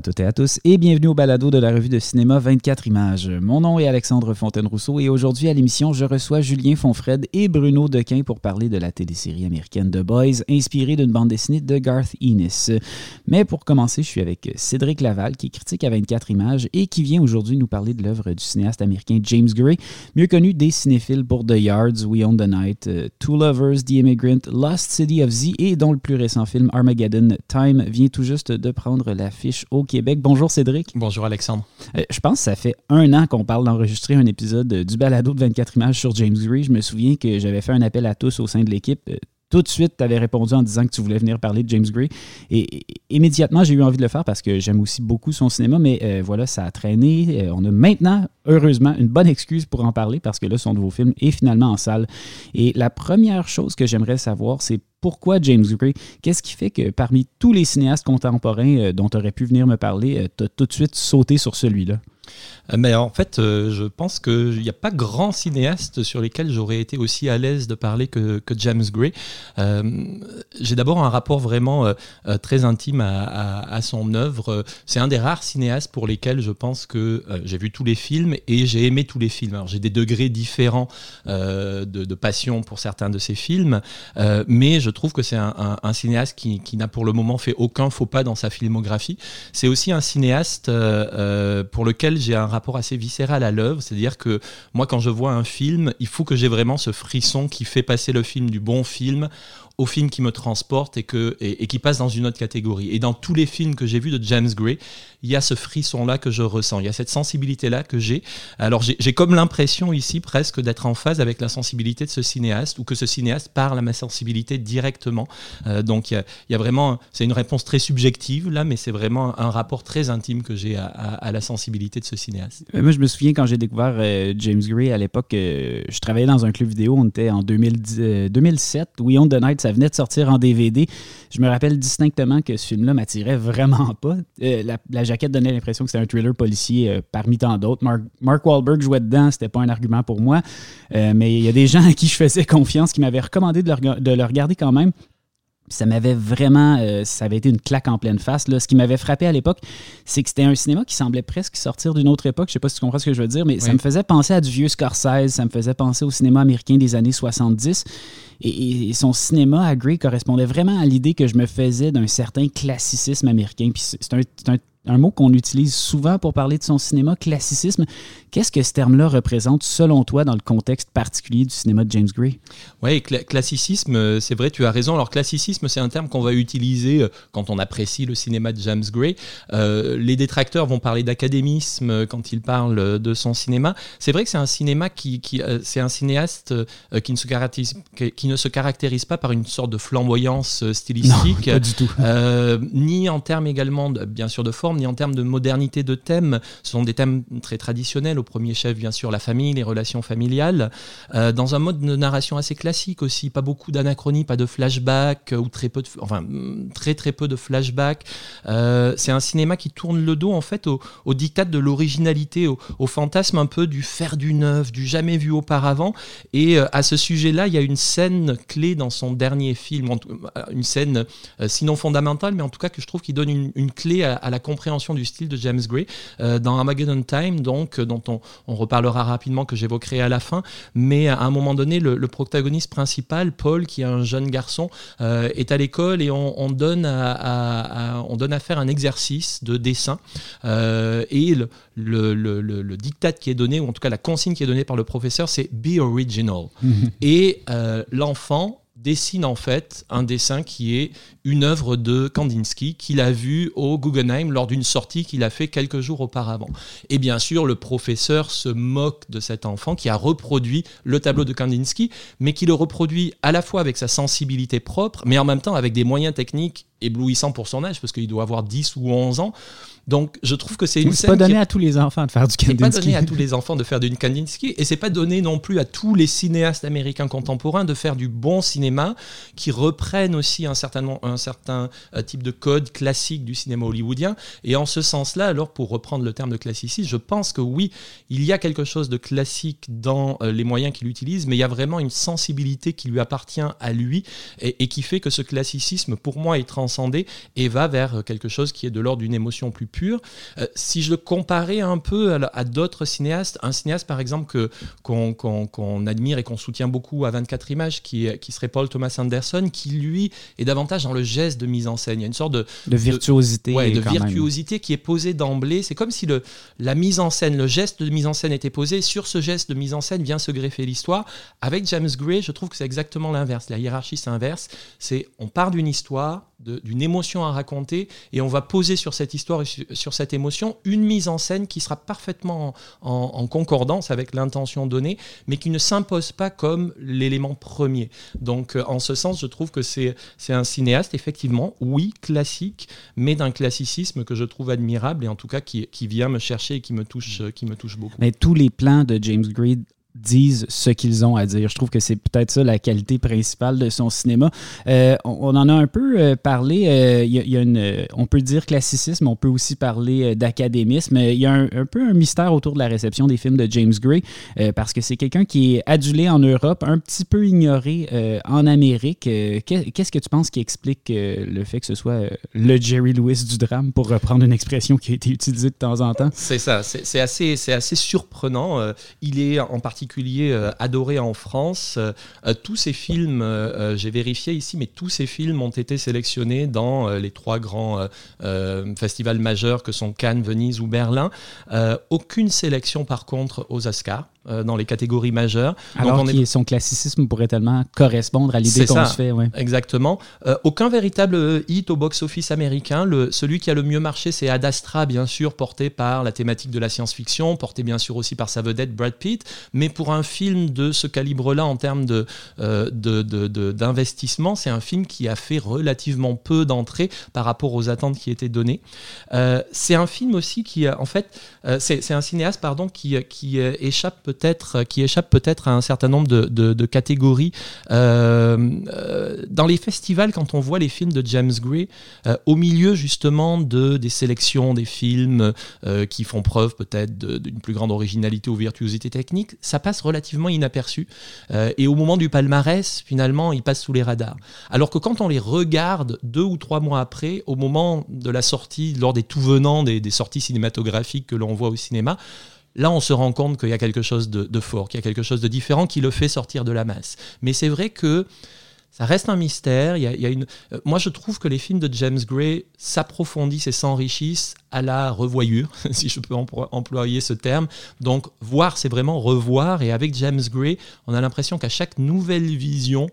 À toutes et à tous et bienvenue au balado de la revue de cinéma 24 images. Mon nom est Alexandre Fontaine-Rousseau et aujourd'hui à l'émission, je reçois Julien Fonfred et Bruno Dequin pour parler de la télésérie américaine The Boys, inspirée d'une bande dessinée de Garth Ennis. Mais pour commencer, je suis avec Cédric Laval, qui est critique à 24 images et qui vient aujourd'hui nous parler de l'œuvre du cinéaste américain James Gray, mieux connu des cinéphiles pour The Yards, We Own the Night, euh, Two Lovers, The Immigrant, Lost City of Z et dont le plus récent film Armageddon Time vient tout juste de prendre l'affiche au Québec. Bonjour Cédric. Bonjour Alexandre. Euh, je pense que ça fait un an qu'on parle d'enregistrer un épisode du balado de 24 images sur James Gray. Je me souviens que j'avais fait un appel à tous au sein de l'équipe euh, tout de suite, tu avais répondu en disant que tu voulais venir parler de James Gray. Et, immédiatement, j'ai eu envie de le faire parce que j'aime aussi beaucoup son cinéma, mais euh, voilà, ça a traîné. on a maintenant, heureusement, une bonne excuse pour en parler parce que là, son nouveau film est finalement en salle. Et la première chose que j'aimerais savoir, c'est pourquoi James Gray? Qu'est-ce qui fait que parmi tous les cinéastes contemporains euh, dont tu aurais pu venir me parler, euh, tu as tout de suite sauté sur celui-là? Euh, mais en fait, euh, je pense qu'il n'y a pas grand cinéaste sur lesquels j'aurais été aussi à l'aise de parler que, James Gray. Euh, j'ai d'abord un rapport vraiment très intime à, son œuvre. C'est un des rares cinéastes pour lesquels je pense que j'ai vu tous les films et j'ai aimé tous les films. J'ai des degrés différents de, passion pour certains de ces films, mais je trouve que c'est un, cinéaste qui, qui n'a pour le moment fait aucun faux pas dans sa filmographie. C'est aussi un cinéaste pour lequel j'ai un rapport assez viscéral à l'œuvre, c'est-à-dire que moi quand je vois un film, il faut que j'ai vraiment ce frisson qui fait passer le film du bon film au film qui me transporte et, que, et, qui passe dans une autre catégorie. Et dans tous les films que j'ai vus de James Gray, il y a ce frisson-là que je ressens, il y a cette sensibilité-là que j'ai. Alors j'ai comme l'impression ici presque d'être en phase avec la sensibilité de ce cinéaste, ou que ce cinéaste parle à ma sensibilité directement. Euh, donc il y, a, vraiment, c'est une réponse très subjective là, mais c'est vraiment un rapport très intime que j'ai à, la sensibilité de ce cinéaste. Euh, moi je me souviens quand j'ai découvert euh, James Gray à l'époque, je travaillais dans un club vidéo, on était en 2010, 2007, We Own the Night, ça venait de sortir en DVD. Je me rappelle distinctement que ce film-là m'attirait vraiment pas. la, la jaquette donnait l'impression que c'était un thriller policier euh, parmi tant d'autres. Mark, Wahlberg jouait dedans, c'était pas un argument pour moi. Euh, mais il y a des gens à qui je faisais confiance qui m'avaient recommandé de le, regarder quand même ça m'avait vraiment, euh, ça avait été une claque en pleine face. Là. Ce qui m'avait frappé à l'époque, c'est que c'était un cinéma qui semblait presque sortir d'une autre époque. Je sais pas si tu comprends ce que je veux dire, mais ça me faisait penser à du vieux Scorsese, ça me faisait penser au cinéma américain des années 70. Et, son cinéma à Gray correspondait vraiment à l'idée que je me faisais d'un certain classicisme américain. Puis c'est un, un mot qu'on utilise souvent pour parler de son cinéma, classicisme. Qu'est-ce que ce terme-là représente selon toi dans le contexte particulier du cinéma de James Gray? Oui, classicisme, euh, c'est vrai, tu as raison. Alors classicisme, c'est un terme qu'on va utiliser euh, quand on apprécie le cinéma de James Gray. Euh, les détracteurs vont parler d'académisme quand ils parlent de son cinéma. C'est vrai que c'est un cinéma qui, c'est un cinéaste qui ne se caractérise, qui ne se caractérise pas par une sorte de flamboyance stylistique, pas du tout. ni en termes également, bien sûr, de forme, ni en termes de modernité de thèmes. Ce sont des thèmes très traditionnels au premier chef, bien sûr, la famille, les relations familiales, euh, dans un mode de narration assez classique aussi, pas beaucoup d'anachronie, pas de flashback, euh, ou très peu de, enfin, mm, très très peu de flashback. Euh, c'est un cinéma qui tourne le dos, en fait, au, au diktat de l'originalité, au, fantasme un peu du faire du neuf, du jamais vu auparavant. Et à ce sujet-là, il y a une scène clé dans son dernier film, une scène sinon fondamentale, mais en tout cas que je trouve qui donne une, clé à, à, la compréhension du style de James Gray. dans Armageddon Time, donc, dont on, reparlera rapidement, que j'évoquerai à la fin. Mais à un moment donné, le, protagoniste principal, Paul, qui est un jeune garçon, euh, est à l'école et on, donne à, on donne à faire un exercice de dessin. Euh, et le, le, diktat qui est donné, ou en tout cas la consigne qui est donnée par le professeur, c'est be original. et euh, l'enfant dessine en fait un dessin qui est une œuvre de Kandinsky qu'il a vu au Guggenheim lors d'une sortie qu'il a fait quelques jours auparavant. Et bien sûr, le professeur se moque de cet enfant qui a reproduit le tableau de Kandinsky, mais qui le reproduit à la fois avec sa sensibilité propre, mais en même temps avec des moyens techniques éblouissants pour son âge, parce qu'il doit avoir 10 ou 11 ans. Donc, je trouve que c'est une scène. C'est pas donné à tous les enfants de faire du Kandinsky. C'est pas donné à tous les enfants de faire du Kandinsky, et c'est pas donné non plus à tous les cinéastes américains contemporains de faire du bon cinéma, qui reprennent aussi un certain, un certain euh, type de code classique du cinéma hollywoodien. Et en ce sens-là, alors pour reprendre le terme de classicisme, je pense que oui, il y a quelque chose de classique dans euh, les moyens qu'il utilise, mais il y a vraiment une sensibilité qui lui appartient à lui et, et qui fait que ce classicisme, pour moi, est trans transcender et va vers quelque chose qui est de l'ordre d'une émotion plus pure. si je le comparais un peu à, d'autres cinéastes, un cinéaste par exemple que qu'on admire et qu'on soutient beaucoup à 24 images, qui, qui serait Paul Thomas Anderson, qui lui est davantage dans le geste de mise en scène. Il y a une sorte de, de virtuosité, de, virtuosité qui est posée d'emblée. C'est comme si le, la mise en scène, le geste de mise en scène était posé. Sur ce geste de mise en scène vient se greffer l'histoire. Avec James Gray, je trouve que c'est exactement l'inverse. La hiérarchie, c'est inverse. C'est on part d'une histoire, d'une émotion à raconter, et on va poser sur cette histoire et sur, cette émotion une mise en scène qui sera parfaitement en, concordance avec l'intention donnée, mais qui ne s'impose pas comme l'élément premier. Donc, euh, en ce sens, je trouve que c'est un cinéaste, effectivement, oui, classique, mais d'un classicisme que je trouve admirable et en tout cas qui, qui vient me chercher et qui me touche, qui me touche beaucoup. Mais tous les plans de James Gray disent ce qu'ils ont à dire. Je trouve que c'est peut-être ça la qualité principale de son cinéma. Euh, on, en a un peu euh, parlé. Euh, y a, une, on peut dire classicisme, on peut aussi parler d'académisme. Il y a un, peu un mystère autour de la réception des films de James Gray parce que c'est quelqu'un qui est adulé en Europe, un petit peu ignoré en Amérique. Qu'est-ce que tu penses qui explique le fait que ce soit le Jerry Lewis du drame, pour reprendre une expression qui a été utilisée de temps en temps? C'est ça. C'est assez, assez surprenant. il est en partie particulier euh, adoré en France. Euh, euh, tous ces films, j'ai vérifié ici, mais tous ces films ont été sélectionnés dans les trois grands festivals majeurs que sont Cannes, Venise ou Berlin. aucune sélection par contre aux Oscars. Euh, dans les catégories majeures. Alors Donc son classicisme pourrait tellement correspondre à l'idée qu'on se fait. Exactement. Euh, aucun véritable euh, hit au box-office américain. Le, celui qui a le mieux marché, c'est Ad Astra, bien sûr, porté par la thématique de la science-fiction, porté bien sûr aussi par sa vedette Brad Pitt. Mais pour un film de ce calibre-là, en termes de, d'investissement, c'est un film qui a fait relativement peu d'entrées par rapport aux attentes qui étaient données. c'est un film aussi qui, en fait, c'est, un cinéaste pardon, qui, qui échappe peut-être, euh, qui échappe peut-être à un certain nombre de, catégories. Euh, euh, dans les festivals, quand on voit les films de James Gray, au milieu justement de, des sélections des films qui font preuve peut-être d'une plus grande originalité ou virtuosité technique, ça passe relativement inaperçu. et au moment du palmarès, finalement, ils passent sous les radars. Alors que quand on les regarde deux ou trois mois après, au moment de la sortie, lors des tout venants des sorties cinématographiques que l'on voit au cinéma, Là, on se rend compte qu'il y a quelque chose de, fort, qu'il y a quelque chose de différent qui le fait sortir de la masse. Mais c'est vrai que ça reste un mystère. Il y a, une... Euh, moi, je trouve que les films de James Gray s'approfondissent et s'enrichissent à la revoyure, si je peux employer ce terme. Donc, voir, c'est vraiment revoir. Et avec James Gray, on a l'impression qu'à chaque nouvelle vision,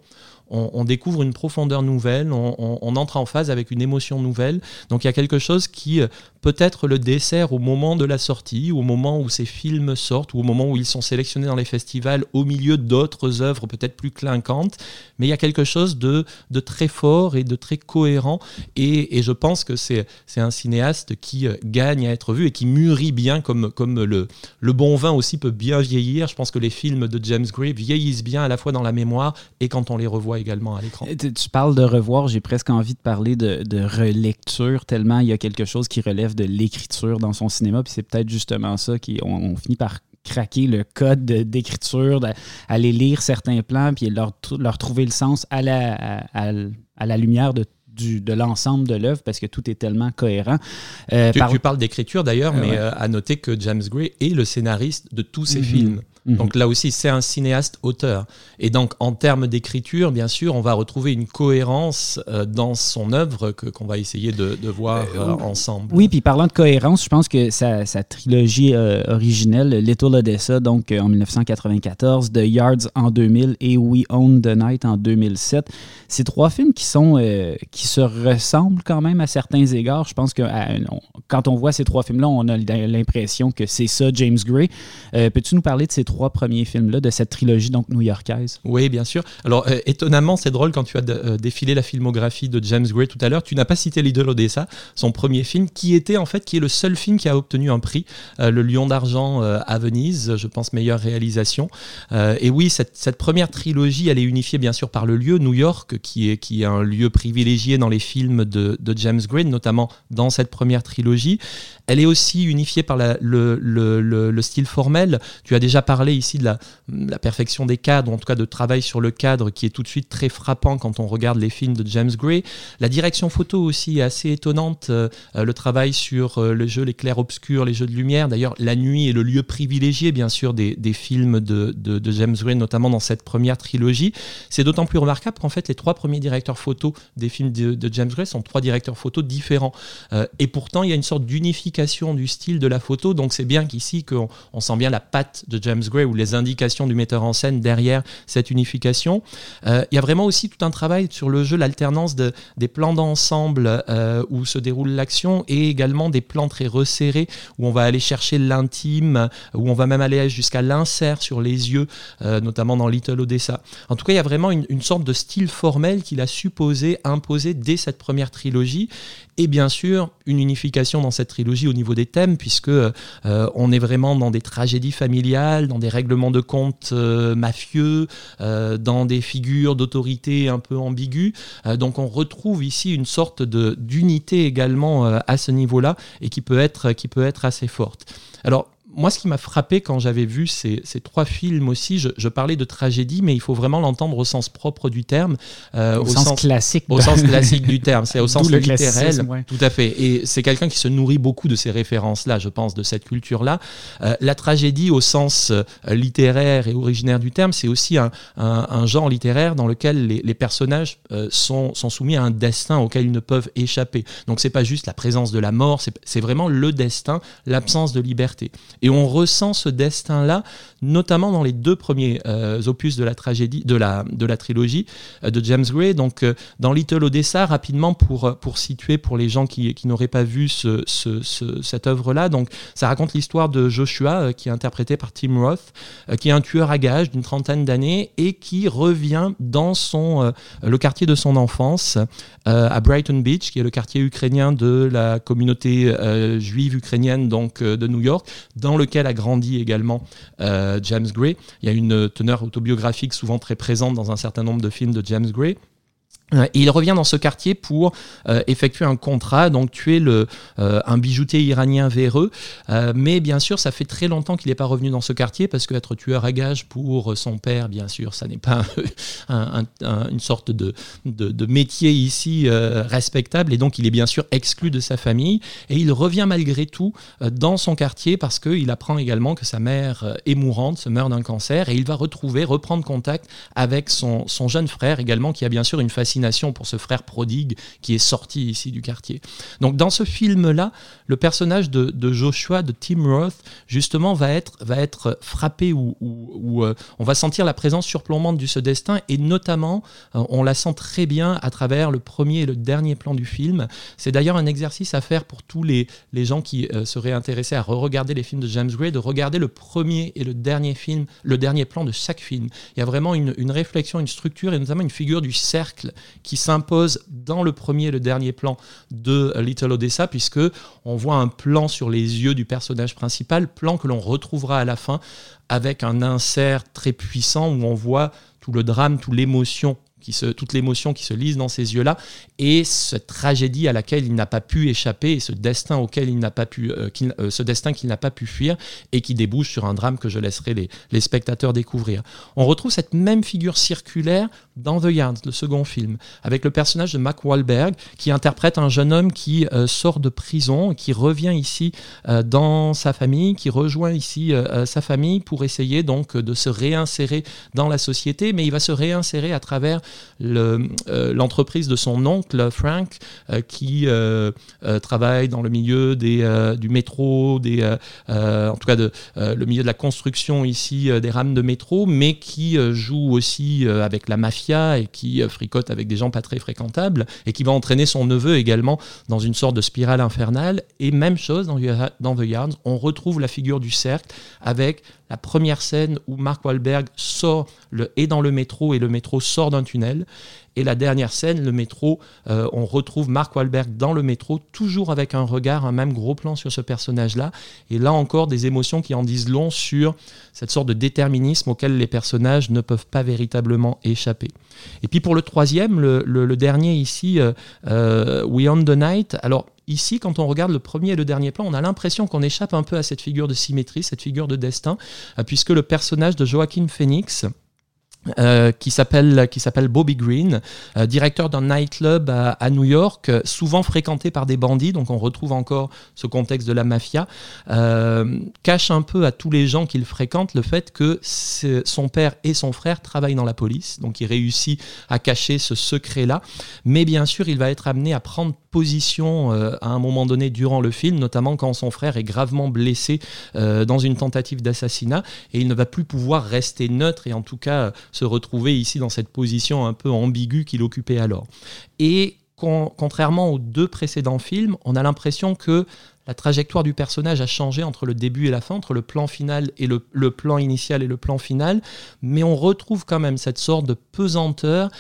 on, découvre une profondeur nouvelle, on, entre en phase avec une émotion nouvelle. Donc il y a quelque chose qui euh, peut être le dessert au moment de la sortie, au moment où ces films sortent, ou au moment où ils sont sélectionnés dans les festivals, au milieu d'autres œuvres peut-être plus clinquantes. Mais il y a quelque chose de, très fort et de très cohérent. Et, je pense que c'est un cinéaste qui euh, gagne à être vu et qui mûrit bien comme, le, le bon vin aussi peut bien vieillir. Je pense que les films de James Gray vieillissent bien à la fois dans la mémoire et quand on les revoit également à l'écran. Tu parles de revoir, j'ai presque envie de parler de, relecture, tellement il y a quelque chose qui relève de l'écriture dans son cinéma, puis c'est peut-être justement ça qui on, finit par craquer le code d'écriture, d'aller lire certains plans, puis leur, leur trouver le sens à la, à, la lumière de du, de l'ensemble de l'œuvre parce que tout est tellement cohérent. Euh, tu, parles d'écriture d'ailleurs, euh, mais euh, à noter que James Gray est le scénariste de tous ses mhm. films. Mhm. Donc là aussi, c'est un cinéaste-auteur. Et donc, en termes d'écriture, bien sûr, on va retrouver une cohérence euh, dans son œuvre que, qu'on va essayer de, de voir euh, euh, ensemble. Oui, puis parlant de cohérence, je pense que sa, sa trilogie originelle, Little Odessa, donc en 1994, The Yards en 2000 et We Own the Night en 2007, c'est trois films qui sont qui se ressemblent quand même à certains égards. Je pense que quand on voit ces trois films-là, on a l'impression que c'est ça, James Gray. peux-tu nous parler de ces trois trois premiers films-là de cette trilogie donc new-yorkaise. Oui, bien sûr. Alors, euh, étonnamment, c'est drôle quand tu as euh, défilé la filmographie de James Gray tout à l'heure, tu n'as pas cité Little Odessa, son premier film, qui était en fait qui est le seul film qui a obtenu un prix, euh, le Lion d'argent à Venise, je pense meilleure réalisation. et oui, cette, première trilogie, elle est unifiée bien sûr par le lieu, New York, qui est, qui est un lieu privilégié dans les films de, de James Gray, notamment dans cette première trilogie. Elle est aussi unifiée par le, le, le, le, style formel. Tu as déjà parlé ici de la, perfection des cadres, en tout cas de travail sur le cadre qui est tout de suite très frappant quand on regarde les films de James Gray. La direction photo aussi est assez étonnante, euh, le travail sur euh, le jeu, les clairs-obscurs, les jeux de lumière. D'ailleurs, la nuit est le lieu privilégié, bien sûr, des, films de, James Gray, notamment dans cette première trilogie. C'est d'autant plus remarquable qu'en fait, les trois premiers directeurs photo des films de, James Gray sont trois directeurs photo différents. Euh, et pourtant, il y a une sorte d'unification du style de la photo. Donc, c'est bien qu'ici, qu'on on sent bien la patte de James Gray ou les indications du metteur en scène derrière cette unification. Euh, il y a vraiment aussi tout un travail sur le jeu, l'alternance de, des plans d'ensemble euh, où se déroule l'action et également des plans très resserrés où on va aller chercher l'intime, où on va même aller jusqu'à l'insert sur les yeux, euh, notamment dans Little Odessa. En tout cas, il y a vraiment une, sorte de style formel qu'il a supposé imposer dès cette première trilogie et bien sûr une unification dans cette trilogie au niveau des thèmes puisque euh, on est vraiment dans des tragédies familiales, dans des règlements de compte euh, mafieux, euh, dans des figures d'autorité un peu ambiguës. Donc on retrouve ici une sorte d'unité également à ce niveau-là et qui peut être qui peut être assez forte. Alors moi, ce qui m'a frappé quand j'avais vu ces, ces, trois films aussi, je, je, parlais de tragédie, mais il faut vraiment l'entendre au sens propre du terme, euh, au, au, sens, sens classique, au sens classique du terme, c'est au sens littéral. Ouais. Tout à fait. Et c'est quelqu'un qui se nourrit beaucoup de ces références-là, je pense, de cette culture-là. Euh, la tragédie, au sens euh, littéraire et originaire du terme, c'est aussi un, un, un, genre littéraire dans lequel les, les personnages euh, sont, sont, soumis à un destin auquel ils ne peuvent échapper. Donc, c'est pas juste la présence de la mort, c'est vraiment le destin, l'absence de liberté. Et on ressent ce destin-là, notamment dans les deux premiers euh, opus de la tragédie, de la, de la trilogie euh, de James Gray. Donc, euh, dans Little Odessa, rapidement pour, pour situer pour les gens qui, n'auraient pas vu ce, ce, ce, cette œuvre-là, donc ça raconte l'histoire de Joshua, qui est interprété par Tim Roth, qui est un tueur à gages d'une trentaine d'années et qui revient dans son, le quartier de son enfance, à Brighton Beach, qui est le quartier ukrainien de la communauté juive ukrainienne donc de New York, lequel a grandi également euh, James Gray. Il y a une teneur autobiographique souvent très présente dans un certain nombre de films de James Gray. Euh, il revient dans ce quartier pour euh, effectuer un contrat, donc tuer le, euh, un bijoutier iranien véreux. Mais bien sûr, ça fait très longtemps qu'il n'est pas revenu dans ce quartier parce qu'être tueur à gage pour son père, bien sûr, ça n'est pas un, un, une sorte de, métier ici respectable. Et donc, il est bien sûr exclu de sa famille. Et il revient malgré tout dans son quartier parce qu'il apprend également que sa mère est mourante, se meurt d'un cancer. Et il va retrouver, reprendre contact avec son, son jeune frère également, qui a bien sûr une pour ce frère prodigue qui est sorti ici du quartier. Donc dans ce film-là, le personnage de, Joshua, de Tim Roth, justement, va être, va être frappé ou, euh, on va sentir la présence surplombante de ce destin et notamment, euh, on la sent très bien à travers le premier et le dernier plan du film. C'est d'ailleurs un exercice à faire pour tous les, les gens qui euh, seraient intéressés à re-regarder les films de James Gray, de regarder le premier et le dernier film, le dernier plan de chaque film. Il y a vraiment une réflexion, une structure et notamment une figure du cercle qui s'impose dans le premier et le dernier plan de Little Odessa, puisque on voit un plan sur les yeux du personnage principal, plan que l'on retrouvera à la fin avec un insert très puissant où on voit tout le drame, toute l'émotion toute l'émotion qui se lise dans ces yeux-là, et cette tragédie à laquelle il n'a pas pu échapper, et ce destin auquel il n'a pas pu, euh, euh, ce destin qu'il n'a pas pu fuir, et qui débouche sur un drame que je laisserai les, spectateurs découvrir. On retrouve cette même figure circulaire dans The Yard, le second film, avec le personnage de Mac Wahlberg, qui interprète un jeune homme qui euh, sort de prison, qui revient ici dans sa famille, qui rejoint ici sa famille pour essayer donc de se réinsérer dans la société, mais il va se réinsérer à travers l'entreprise le, de son oncle Frank, qui travaille dans le milieu des, du métro, des, en tout cas de, le milieu de la construction ici des rames de métro, mais qui joue aussi avec la mafia et qui fricote avec des gens pas très fréquentables et qui va entraîner son neveu également dans une sorte de spirale infernale. Et même chose dans, dans The Yards, on retrouve la figure du cercle avec la première scène où Mark Wahlberg sort est dans le métro et le métro sort d'un tunnel. Et la dernière scène, le métro, euh, on retrouve Mark Wahlberg dans le métro, toujours avec un regard, un même gros plan sur ce personnage-là. Et là encore, des émotions qui en disent long sur cette sorte de déterminisme auquel les personnages ne peuvent pas véritablement échapper. Et puis pour le troisième, le dernier ici, euh, euh, We on the Night, alors ici, quand on regarde le premier et le dernier plan, on a l'impression qu'on échappe un peu à cette figure de symétrie, cette figure de destin, puisque le personnage de Joaquin Phoenix, euh, qui s'appelle qui s'appelle Bobby Green, euh, directeur d'un nightclub à, New York, euh, souvent fréquenté par des bandits, donc on retrouve encore ce contexte de la mafia, cache un peu à tous les gens qu'il fréquente le fait que son père et son frère travaillent dans la police, donc il réussit à cacher ce secret-là, mais bien sûr il va être amené à prendre position à un moment donné durant le film, notamment quand son frère est gravement blessé dans une tentative d'assassinat, et il ne va plus pouvoir rester neutre et en tout cas se retrouver ici dans cette position un peu ambiguë qu'il occupait alors. Et contrairement aux deux précédents films, on a l'impression que la trajectoire du personnage a changé entre le début et la fin, entre le plan final et le plan initial et le plan final, mais on retrouve quand même cette sorte de pesanteur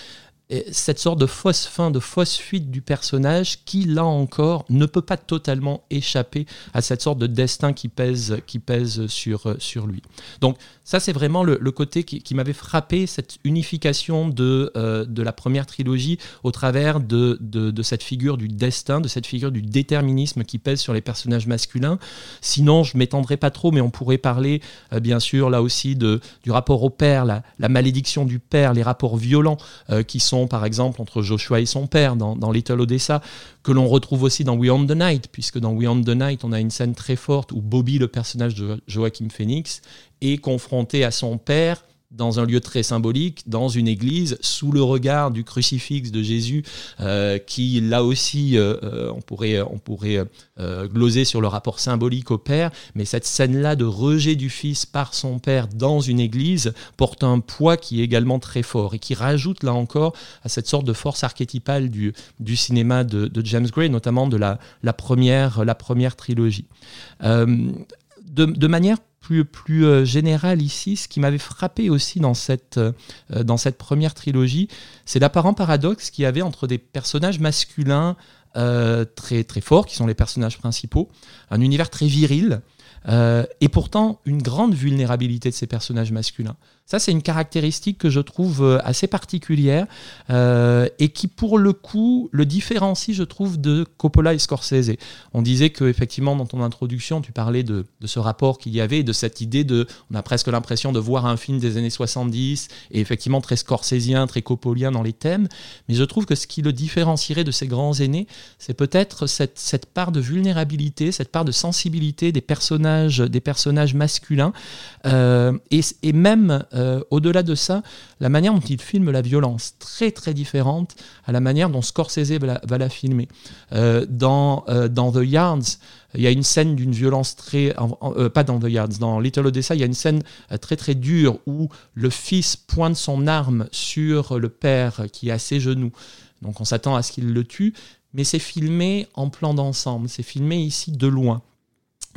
cette sorte de fausse fin, de fausse fuite du personnage qui, là encore, ne peut pas totalement échapper à cette sorte de destin qui pèse, qui pèse sur, sur lui. Donc ça, c'est vraiment le, côté qui, m'avait frappé, cette unification de, euh, de la première trilogie au travers de, de, cette figure du destin, de cette figure du déterminisme qui pèse sur les personnages masculins. Sinon, je m'étendrai pas trop, mais on pourrait parler, euh, bien sûr, là aussi, de, du rapport au père, la, malédiction du père, les rapports violents euh, qui sont par exemple entre Joshua et son père dans, Little Odessa, que l'on retrouve aussi dans We Own the Night, puisque dans We Own the Night, on a une scène très forte où Bobby, le personnage de Joachim Phoenix, est confronté à son père dans un lieu très symbolique, dans une église, sous le regard du crucifix de Jésus, euh, qui là aussi, euh, euh, on pourrait, on pourrait gloser sur le rapport symbolique au Père, mais cette scène-là de rejet du Fils par son Père dans une église porte un poids qui est également très fort et qui rajoute là encore à cette sorte de force archétypale du, cinéma de, James Gray, notamment de la, première, la première trilogie. de manière plus, plus euh, général ici, ce qui m'avait frappé aussi dans cette, euh, dans cette première trilogie, c'est l'apparent paradoxe qu'il y avait entre des personnages masculins euh, très, très forts, qui sont les personnages principaux, un univers très viril, et pourtant une grande vulnérabilité de ces personnages masculins. Ça, c'est une caractéristique que je trouve euh, assez particulière euh, et qui, pour le coup, le différencie, je trouve, de Coppola et Scorsese. On disait que, effectivement, dans ton introduction, tu parlais de, ce rapport qu'il y avait, de cette idée de. On a presque l'impression de voir un film des années 70 et effectivement très scorsésien, très coppolien dans les thèmes. Mais je trouve que ce qui le différencierait de ces grands aînés, c'est peut-être cette, part de vulnérabilité, cette part de sensibilité des personnages, des masculins euh, et, et, même euh, au-delà de ça, la manière dont il filme la violence, très très différente à la manière dont Scorsese va la, filmer. Euh, dans, euh, dans The Yards, il y a une scène d'une violence très... pas dans The Yards, dans Little Odessa, il y a une scène très très dure où le fils pointe son arme sur le père qui est à ses genoux. Donc on s'attend à ce qu'il le tue, mais c'est filmé en plan d'ensemble, c'est filmé ici de loin.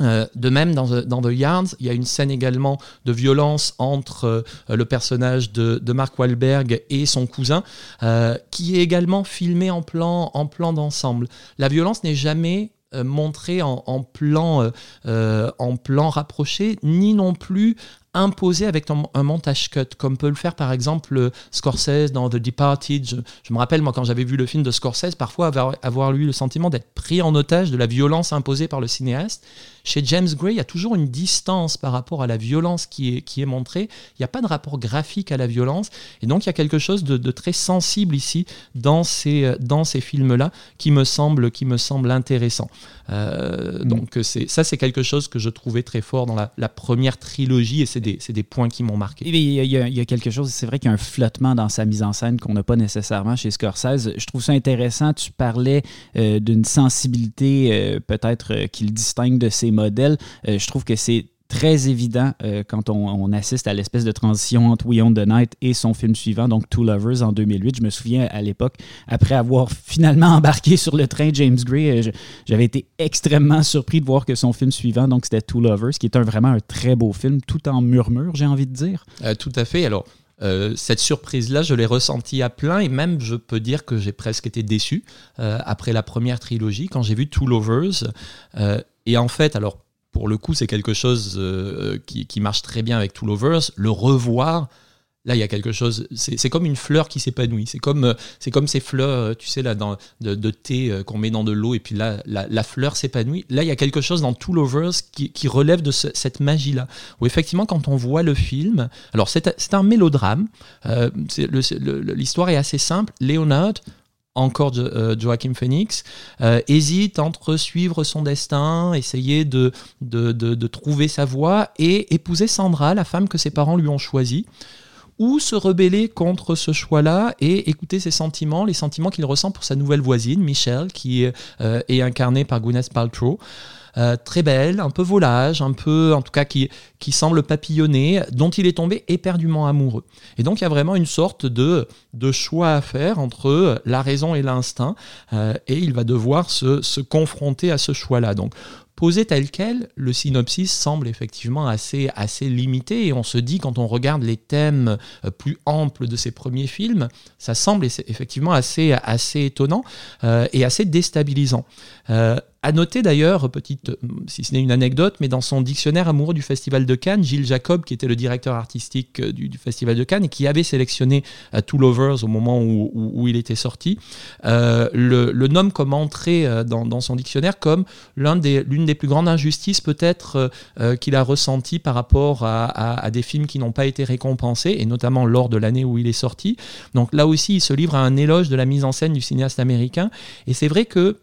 Euh, de même, dans The, Yards, il y a une scène également de violence entre euh, le personnage de, Mark Wahlberg et son cousin, euh, qui est également filmé en plan, en plan d'ensemble. La violence n'est jamais montrée en, plan, en plan rapproché, ni non plus imposé avec un, montage cut, comme peut le faire par exemple Scorsese dans The Departed. Je, me rappelle, moi, quand j'avais vu le film de Scorsese, parfois avoir, avoir eu le sentiment d'être pris en otage de la violence imposée par le cinéaste. Chez James Gray, il y a toujours une distance par rapport à la violence qui est, montrée. Il n'y a pas de rapport graphique à la violence. Et donc, il y a quelque chose de, très sensible ici dans ces, films-là qui, me semble, intéressant. Euh. Donc, ça, c'est quelque chose que je trouvais très fort dans la, première trilogie et c'est des, points qui m'ont marqué. Il y, a, quelque chose, c'est vrai qu'il y a un flottement dans sa mise en scène qu'on n'a pas nécessairement chez Scorsese. Je trouve ça intéressant. Tu parlais euh, d'une sensibilité euh, peut-être qu'il distingue de ses modèles. je trouve que c'est très évident euh, quand on, assiste à l'espèce de transition entre We Own the Night et son film suivant, donc Two Lovers en 2008. Je me souviens à l'époque, après avoir finalement embarqué sur le train James Gray, euh, j'avais été extrêmement surpris de voir que son film suivant, donc c'était Two Lovers, qui est vraiment un très beau film, tout en murmure, j'ai envie de dire. Euh, tout à fait. Alors, cette surprise-là, je l'ai ressentie à plein et même je peux dire que j'ai presque été déçu après la première trilogie quand j'ai vu Two Lovers. Et en fait, alors pour le coup, c'est quelque chose euh, qui, marche très bien avec Two Lovers. Le revoir Là, il y a quelque chose. C'est comme une fleur qui s'épanouit. C'est comme, euh, comme ces fleurs, euh, tu sais, là, de, thé euh, qu'on met dans de l'eau et puis là, la, fleur s'épanouit. Là, il y a quelque chose dans Two Lovers qui, qui relève de cette magie-là. Où effectivement, quand on voit le film, alors c'est un mélodrame. L'histoire est assez simple. Leonard, encore Joachim Phoenix, hésite entre suivre son destin, essayer de, trouver sa voie et épouser Sandra, la femme que ses parents lui ont choisie ou se rebeller contre ce choix-là et écouter ses sentiments, les sentiments qu'il ressent pour sa nouvelle voisine, Michelle, qui euh, est incarnée par Gwyneth Paltrow. Euh, très belle, un peu volage, un peu, en tout cas, qui, qui semble papillonner, dont il est tombé éperdument amoureux. Et donc, il y a vraiment une sorte de, de choix à faire entre la raison et l'instinct, euh, et il va devoir se, se confronter à ce choix-là. Donc, Posé tel quel, le synopsis semble effectivement assez, assez limité et on se dit quand on regarde les thèmes euh, plus amples de ces premiers films, ça semble effectivement assez, assez étonnant et assez déstabilisant. À noter d'ailleurs, petite, si ce n'est une anecdote, mais dans son dictionnaire amoureux du Festival de Cannes, Gilles Jacob, qui était le directeur artistique euh, du, Festival de Cannes et qui avait sélectionné euh, Two Lovers au moment où, il était sorti, euh, le, nomme comme entrée dans, son dictionnaire comme l'une des, des, plus grandes injustices peut-être qu'il a ressenti par rapport à, des films qui n'ont pas été récompensés, et notamment lors de l'année où il est sorti. Donc là aussi, il se livre à un éloge de la mise en scène du cinéaste américain. Et c'est vrai que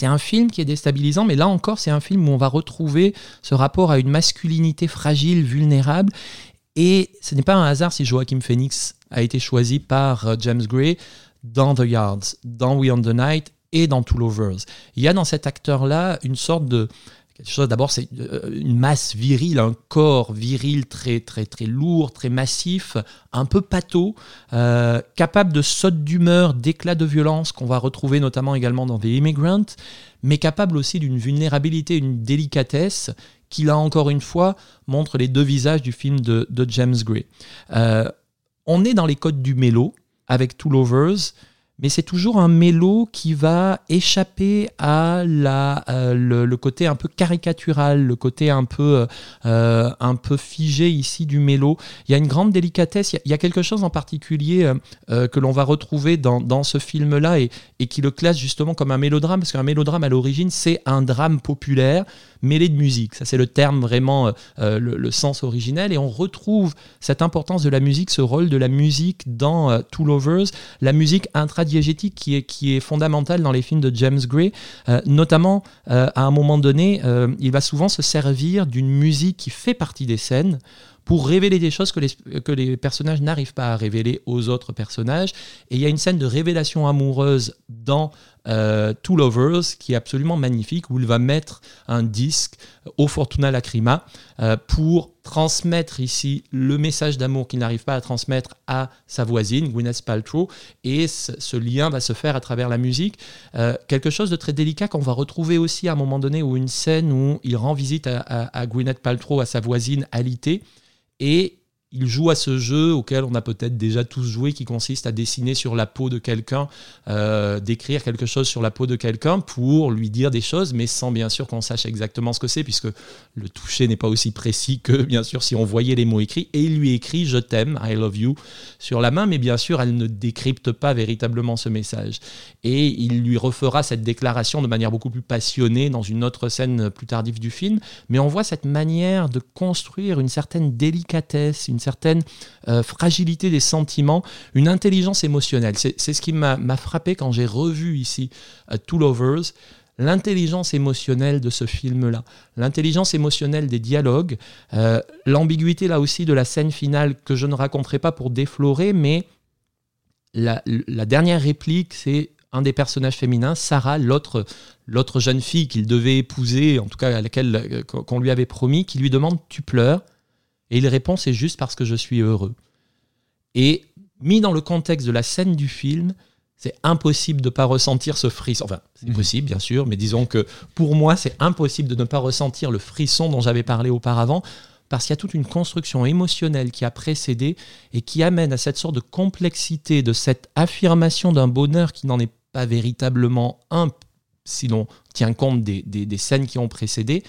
c'est un film qui est déstabilisant, mais là encore, c'est un film où on va retrouver ce rapport à une masculinité fragile, vulnérable. Et ce n'est pas un hasard si Joachim Phoenix a été choisi par euh, James Gray dans The Yards, dans We on the Night et dans Two Lovers. Il y a dans cet acteur-là une sorte de, D'abord, c'est euh, une masse virile, un corps viril très très très lourd, très massif, un peu pâteau, euh, capable de sautes d'humeur, d'éclats de violence qu'on va retrouver notamment également dans The Immigrant, mais capable aussi d'une vulnérabilité, une délicatesse qui là encore une fois montre les deux visages du film de, James Gray. Euh, on est dans les codes du mélo avec Two Lovers mais c'est toujours un mélo qui va échapper à euh, le, côté un peu caricatural, le côté un peu, euh, un peu figé ici du mélo. Il y a une grande délicatesse, il y a, quelque chose en particulier euh, que l'on va retrouver dans, dans ce film-là et, et, qui le classe justement comme un mélodrame, parce qu'un mélodrame à l'origine, c'est un drame populaire mêlé de musique. Ça, c'est le terme vraiment, le, le, sens originel. Et on retrouve cette importance de la musique, ce rôle de la musique dans Two Lovers, la musique intra qui est, qui est fondamentale dans les films de James Gray. Euh, notamment, euh, à un moment donné, euh, il va souvent se servir d'une musique qui fait partie des scènes pour révéler des choses que les, que les personnages n'arrivent pas à révéler aux autres personnages. Et il y a une scène de révélation amoureuse dans euh, Two Lovers qui est absolument magnifique, où il va mettre un disque au Fortuna Lacrima euh, pour transmettre ici le message d'amour qu'il n'arrive pas à transmettre à sa voisine, Gwyneth Paltrow, et ce, lien va se faire à travers la musique. Euh, quelque chose de très délicat qu'on va retrouver aussi à un moment donné, où une scène où il rend visite à, Gwyneth Paltrow, à sa voisine Alité, et il joue à ce jeu auquel on a peut-être déjà tous joué, qui consiste à dessiner sur la peau de quelqu'un, euh, d'écrire quelque chose sur la peau de quelqu'un pour lui dire des choses, mais sans bien sûr qu'on sache exactement ce que c'est, puisque le toucher n'est pas aussi précis que bien sûr si on voyait les mots écrits. Et il lui écrit Je t'aime, I love you sur la main, mais bien sûr elle ne décrypte pas véritablement ce message. Et il lui refera cette déclaration de manière beaucoup plus passionnée dans une autre scène plus tardive du film, mais on voit cette manière de construire une certaine délicatesse, une certaine euh, fragilité des sentiments, une intelligence émotionnelle. C'est ce qui m'a frappé quand j'ai revu ici euh, Two Lovers l'intelligence émotionnelle de ce film-là, l'intelligence émotionnelle des dialogues, euh, l'ambiguïté là aussi de la scène finale que je ne raconterai pas pour déflorer, mais la, dernière réplique, c'est un des personnages féminins, Sarah, l'autre l'autre jeune fille qu'il devait épouser, en tout cas à laquelle qu'on lui avait promis, qui lui demande tu pleures? Et il répond c'est juste parce que je suis heureux. Et mis dans le contexte de la scène du film, c'est impossible de ne pas ressentir ce frisson. Enfin, c'est mmh. possible, bien sûr, mais disons que pour moi, c'est impossible de ne pas ressentir le frisson dont j'avais parlé auparavant, parce qu'il y a toute une construction émotionnelle qui a précédé et qui amène à cette sorte de complexité, de cette affirmation d'un bonheur qui n'en est pas véritablement un, si l'on tient compte des, des scènes qui ont précédé,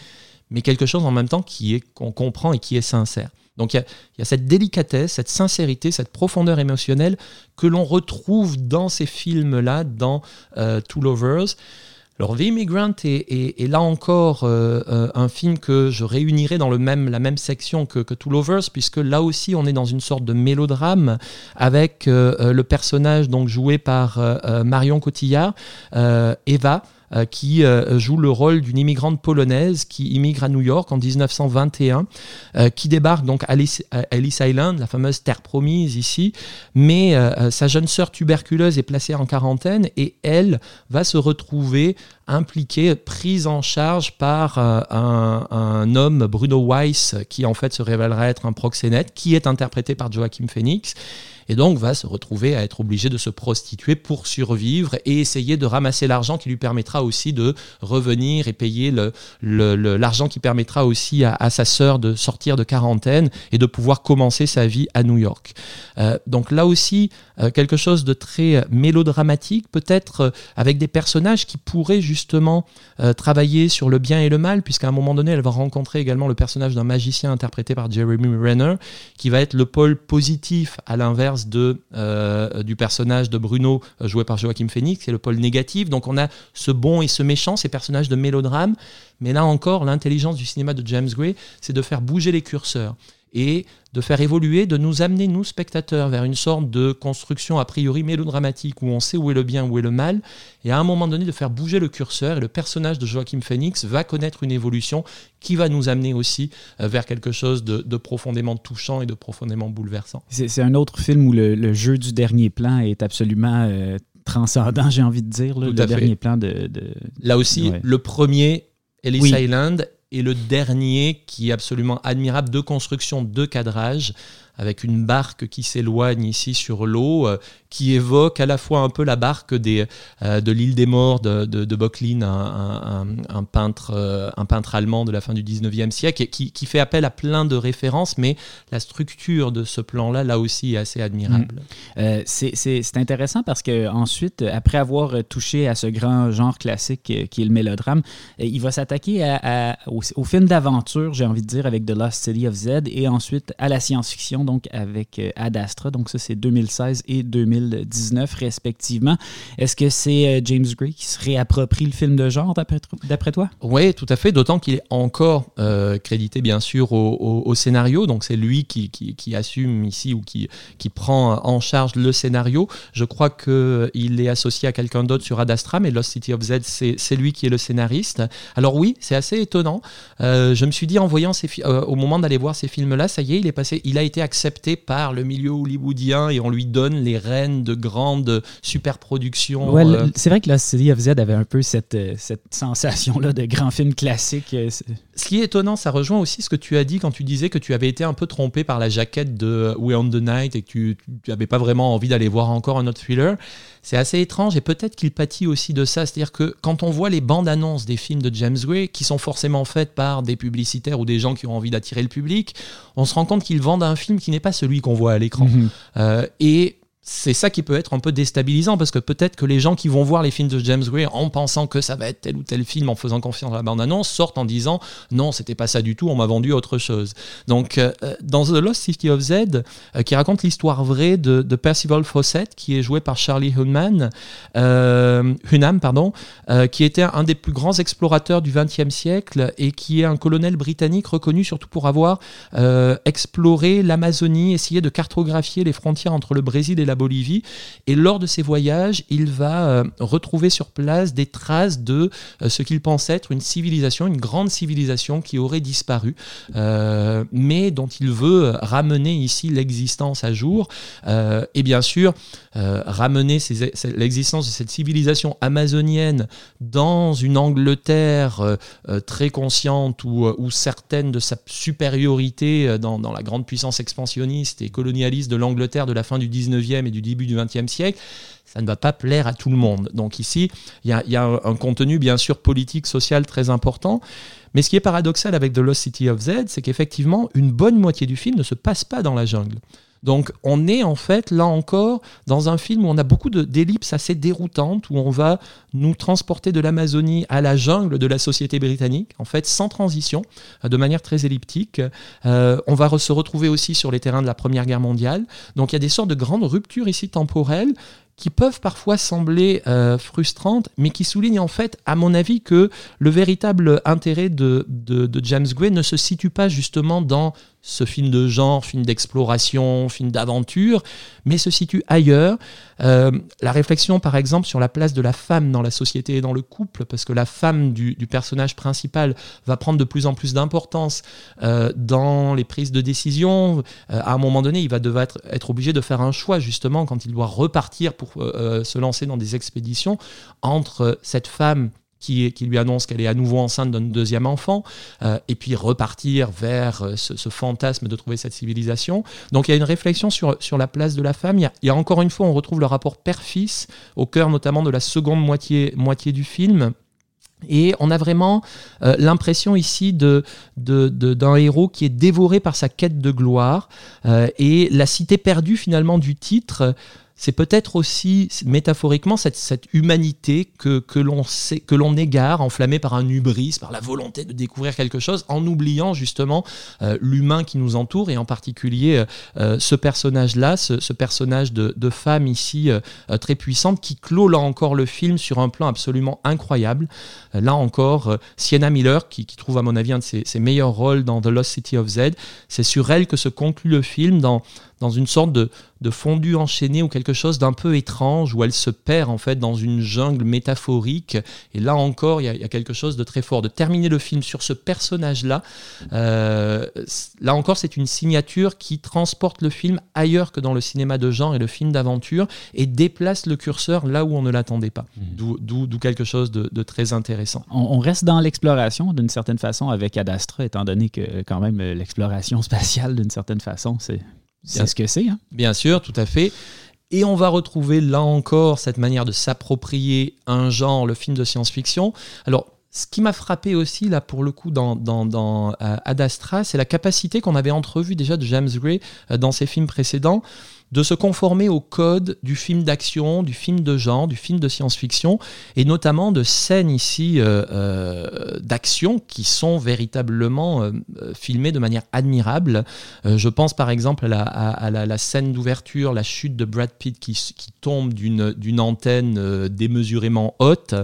mais quelque chose en même temps qui est qu'on comprend et qui est sincère. Donc il y, a cette délicatesse, cette sincérité, cette profondeur émotionnelle que l'on retrouve dans ces films-là, dans euh, Two Lovers. Alors The Immigrant est, là encore euh, euh, un film que je réunirai dans le même, la même section que, que Two Lovers, puisque là aussi on est dans une sorte de mélodrame avec le personnage donc joué par Marion Cotillard, Eva. Euh, qui euh, joue le rôle d'une immigrante polonaise qui immigre à New York en 1921, euh, qui débarque donc à Ellis Island, la fameuse terre promise ici, mais sa jeune sœur tuberculeuse est placée en quarantaine et elle va se retrouver impliquée, prise en charge par un, un, homme, Bruno Weiss, qui en fait se révélera être un proxénète, qui est interprété par Joachim Phoenix et donc va se retrouver à être obligé de se prostituer pour survivre et essayer de ramasser l'argent qui lui permettra aussi de revenir et payer l'argent le, qui permettra aussi à, sa sœur de sortir de quarantaine et de pouvoir commencer sa vie à New York. Euh, donc là aussi, euh, quelque chose de très mélodramatique, peut-être euh, avec des personnages qui pourraient justement travailler sur le bien et le mal, puisqu'à un moment donné, elle va rencontrer également le personnage d'un magicien interprété par Jeremy Renner, qui va être le pôle positif à l'inverse de, euh, du personnage de Bruno euh, joué par Joachim Phoenix, c'est le pôle négatif. Donc on a ce bon et ce méchant, ces personnages de mélodrame. Mais là encore, l'intelligence du cinéma de James Gray, c'est de faire bouger les curseurs et de faire évoluer, de nous amener, nous, spectateurs, vers une sorte de construction a priori mélodramatique où on sait où est le bien, où est le mal, et à un moment donné de faire bouger le curseur, et le personnage de Joachim Phoenix va connaître une évolution qui va nous amener aussi euh, vers quelque chose de, profondément touchant et de profondément bouleversant. C'est un autre film où le, jeu du dernier plan est absolument... euh, transcendant, j'ai envie de dire, le dernier plan de, Là aussi, le premier, Ellis Island, et le dernier qui est absolument admirable de construction, de cadrage, avec une barque qui s'éloigne ici sur l'eau, euh, qui évoque à la fois un peu la barque des, euh, de l'île des morts de, de, Bocklin, un, peintre, euh, un peintre allemand de la fin du 19e siècle, qui, fait appel à plein de références, mais la structure de ce plan-là, là aussi, est assez admirable. Mm. c'est intéressant parce que ensuite, après avoir touché à ce grand genre classique qui est le mélodrame, il va s'attaquer à, au, au, film d'aventure, j'ai envie de dire, avec The Lost City of Z, et ensuite à la science-fiction donc avec euh, Ad Astra. Donc ça, c'est 2016 et 2019 respectivement. Est-ce que c'est euh, James Gray qui se réapproprie le film de genre d'après toi? Oui, tout à fait, d'autant qu'il est encore euh, crédité bien sûr au, scénario. Donc c'est lui qui, assume ici ou qui, prend en charge le scénario. Je crois qu'il est associé à quelqu'un d'autre sur Ad Astra, mais Lost City of Z, c'est lui qui est le scénariste. Alors oui, c'est assez étonnant. je me suis dit en voyant ces au moment d'aller voir ces films-là, ça y est, il est passé, il a été accepté par le milieu hollywoodien et on lui donne les rênes de grandes superproductions. Ouais, euh. C'est vrai que la City of Z avait un peu cette, euh, cette sensation-là de grand film classique. Ce qui est étonnant, ça rejoint aussi ce que tu as dit quand tu disais que tu avais été un peu trompé par la jaquette de We on the Night et que tu n'avais pas vraiment envie d'aller voir encore un autre thriller. C'est assez étrange et peut-être qu'il pâtit aussi de ça. C'est-à-dire que quand on voit les bandes annonces des films de James Gray, qui sont forcément faites par des publicitaires ou des gens qui ont envie d'attirer le public, on se rend compte qu'ils vendent un film qui n'est pas celui qu'on voit à l'écran. Mhm. Euh, et c'est ça qui peut être un peu déstabilisant parce que peut-être que les gens qui vont voir les films de James Gray en pensant que ça va être tel ou tel film, en faisant confiance à la bande-annonce, sortent en disant non, c'était pas ça du tout, on m'a vendu autre chose. Donc, euh, dans The Lost City of Z, euh, qui raconte l'histoire vraie de, Percival Fawcett, qui est joué par Charlie Hunnam, euh, pardon, qui était un des plus grands explorateurs du XXe siècle et qui est un colonel britannique reconnu surtout pour avoir exploré l'Amazonie, essayé de cartographier les frontières entre le Brésil et la Bolivie. Et lors de ses voyages, il va euh, retrouver sur place des traces de euh, ce qu'il pense être une civilisation, une grande civilisation qui aurait disparu, euh, mais dont il veut ramener ici l'existence à jour. et bien sûr, ramener l'existence de cette civilisation amazonienne dans une Angleterre très consciente ou, certaine de sa supériorité dans, dans, la grande puissance expansionniste et colonialiste de l'Angleterre de la fin du 19e et du début du XXe siècle, ça ne va pas plaire à tout le monde. Donc ici, il y a, un, contenu bien sûr politique, social très important. Mais ce qui est paradoxal avec The Lost City of Z, c'est qu'effectivement, une bonne moitié du film ne se passe pas dans la jungle. Donc on est en fait là encore dans un film où on a beaucoup d'ellipses assez déroutantes, où on va nous transporter de l'Amazonie à la jungle de la société britannique, en fait sans transition, de manière très elliptique. Euh, on va se retrouver aussi sur les terrains de la Première Guerre mondiale. Donc il y a des sortes de grandes ruptures ici temporelles qui peuvent parfois sembler euh, frustrantes, mais qui soulignent en fait, à mon avis, que le véritable intérêt de, de James Gray ne se situe pas justement dans ce film de genre, film d'exploration, film d'aventure, mais se situe ailleurs. Euh, la réflexion, par exemple, sur la place de la femme dans la société et dans le couple, parce que la femme du, personnage principal va prendre de plus en plus d'importance euh, dans les prises de décision. Euh, à un moment donné, il va devoir être, être, obligé de faire un choix, justement, quand il doit repartir pour se lancer dans des expéditions, entre cette femme qui, lui annonce qu'elle est à nouveau enceinte d'un deuxième enfant, euh, et puis repartir vers euh, ce, fantasme de trouver cette civilisation. Donc il y a une réflexion sur, sur la place de la femme. Il y, a, encore une fois, on retrouve le rapport père-fils, au cœur notamment de la seconde moitié, moitié du film. Et on a vraiment euh, l'impression ici de, d'un héros qui est dévoré par sa quête de gloire. et la cité perdue finalement du titre c'est peut-être aussi métaphoriquement cette, humanité que, que l'on égare, enflammée par un hubris, par la volonté de découvrir quelque chose, en oubliant justement euh, l'humain qui nous entoure, et en particulier euh, euh, ce personnage-là, ce, personnage de, femme ici très puissante, qui clôt là encore le film sur un plan absolument incroyable. là encore, Sienna Miller, qui, qui, trouve à mon avis un de ses, ses meilleurs rôles dans The Lost City of Z, c'est sur elle que se conclut le film dans dans une sorte de, de fondu enchaîné ou quelque chose d'un peu étrange où elle se perd en fait dans une jungle métaphorique. Et là encore, il y, a quelque chose de très fort. De terminer le film sur ce personnage-là, euh, là encore, c'est une signature qui transporte le film ailleurs que dans le cinéma de genre et le film d'aventure et déplace le curseur là où on ne l'attendait pas. Mmh. D'où quelque chose de, très intéressant. On, reste dans l'exploration d'une certaine façon avec Ad Astra, étant donné que quand même l'exploration spatiale d'une certaine façon, c'est c'est ce que c'est. Hein. Bien sûr, tout à fait. Et on va retrouver là encore cette manière de s'approprier un genre, le film de science-fiction. Alors, ce qui m'a frappé aussi, là, pour le coup, dans, dans, dans euh, Ad Astra, c'est la capacité qu'on avait entrevue déjà de James Gray euh, dans ses films précédents de se conformer au code du film d'action, du film de genre, du film de science-fiction, et notamment de scènes ici euh, euh, d'action qui sont véritablement euh, filmées de manière admirable. je pense par exemple à la, scène d'ouverture, la chute de Brad Pitt qui tombe d'une antenne démesurément haute,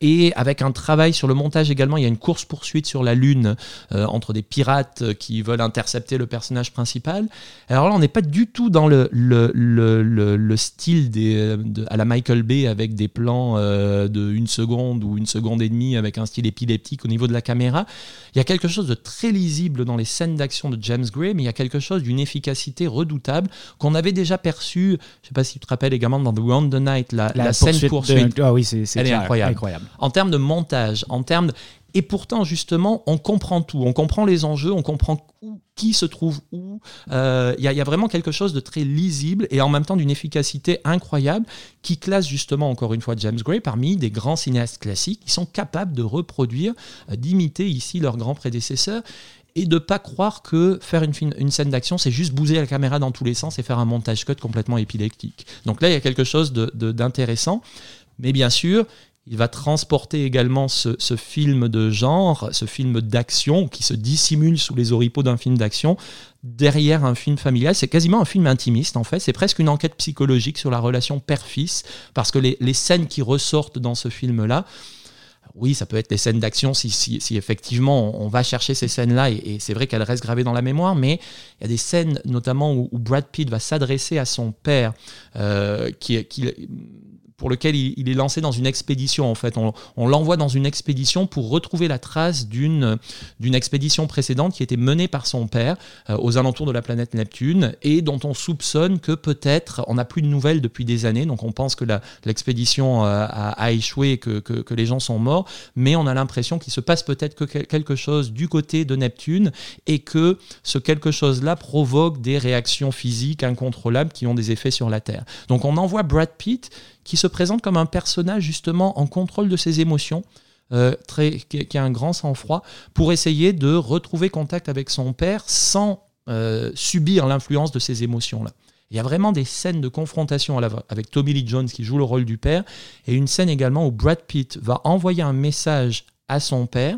et avec un travail sur le montage également, il y a une course-poursuite sur la Lune entre des pirates qui veulent intercepter le personnage principal. Alors là, on n'est pas du tout dans le, le, le, le style des, à la Michael Bay avec des plans euh, de une seconde ou une seconde et demie avec un style épileptique au niveau de la caméra, il y a quelque chose de très lisible dans les scènes d'action de James Gray, mais il y a quelque chose d'une efficacité redoutable qu'on avait déjà perçu. Je ne sais pas si tu te rappelles également dans The Round the Night, la, la, scène poursuite. Ah oui, c'est incroyable. incroyable. En termes de montage, en termes et pourtant, justement, on comprend tout. On comprend les enjeux, on comprend où, qui se trouve où. Euh, il y, a vraiment quelque chose de très lisible et en même temps d'une efficacité incroyable qui classe justement, encore une fois, James Gray parmi des grands cinéastes classiques qui sont capables de reproduire, euh, d'imiter ici leurs grands prédécesseurs et de pas croire que faire une, scène d'action, c'est juste bouger la caméra dans tous les sens et faire un montage cut complètement épileptique. Donc là, il y a quelque chose d'intéressant. De, mais bien sûr, il va transporter également ce, film de genre, ce film d'action qui se dissimule sous les oripeaux d'un film d'action derrière un film familial. C'est quasiment un film intimiste en fait. C'est presque une enquête psychologique sur la relation père-fils parce que les, scènes qui ressortent dans ce film-là, oui, ça peut être des scènes d'action si, effectivement on, va chercher ces scènes-là, et, c'est vrai qu'elles restent gravées dans la mémoire, mais il y a des scènes notamment où, Brad Pitt va s'adresser à son père, euh, qui, qui, pour lequel il, est lancé dans une expédition. En fait, on, l'envoie dans une expédition pour retrouver la trace d'une d'une expédition précédente qui était menée par son père euh, aux alentours de la planète Neptune et dont on soupçonne que peut-être on n'a plus de nouvelles depuis des années. Donc on pense que l'expédition euh, a, échoué, que, que, que, les gens sont morts, mais on a l'impression qu'il se passe peut-être que quelque chose du côté de Neptune et que ce quelque chose-là provoque des réactions physiques incontrôlables qui ont des effets sur la Terre. Donc on envoie Brad Pitt qui se présente comme un personnage justement en contrôle de ses émotions, euh, qui, a un grand sang-froid, pour essayer de retrouver contact avec son père sans subir l'influence de ces émotions-là. Il y a vraiment des scènes de confrontation avec Tommy Lee Jones qui joue le rôle du père, et une scène également où Brad Pitt va envoyer un message à son père,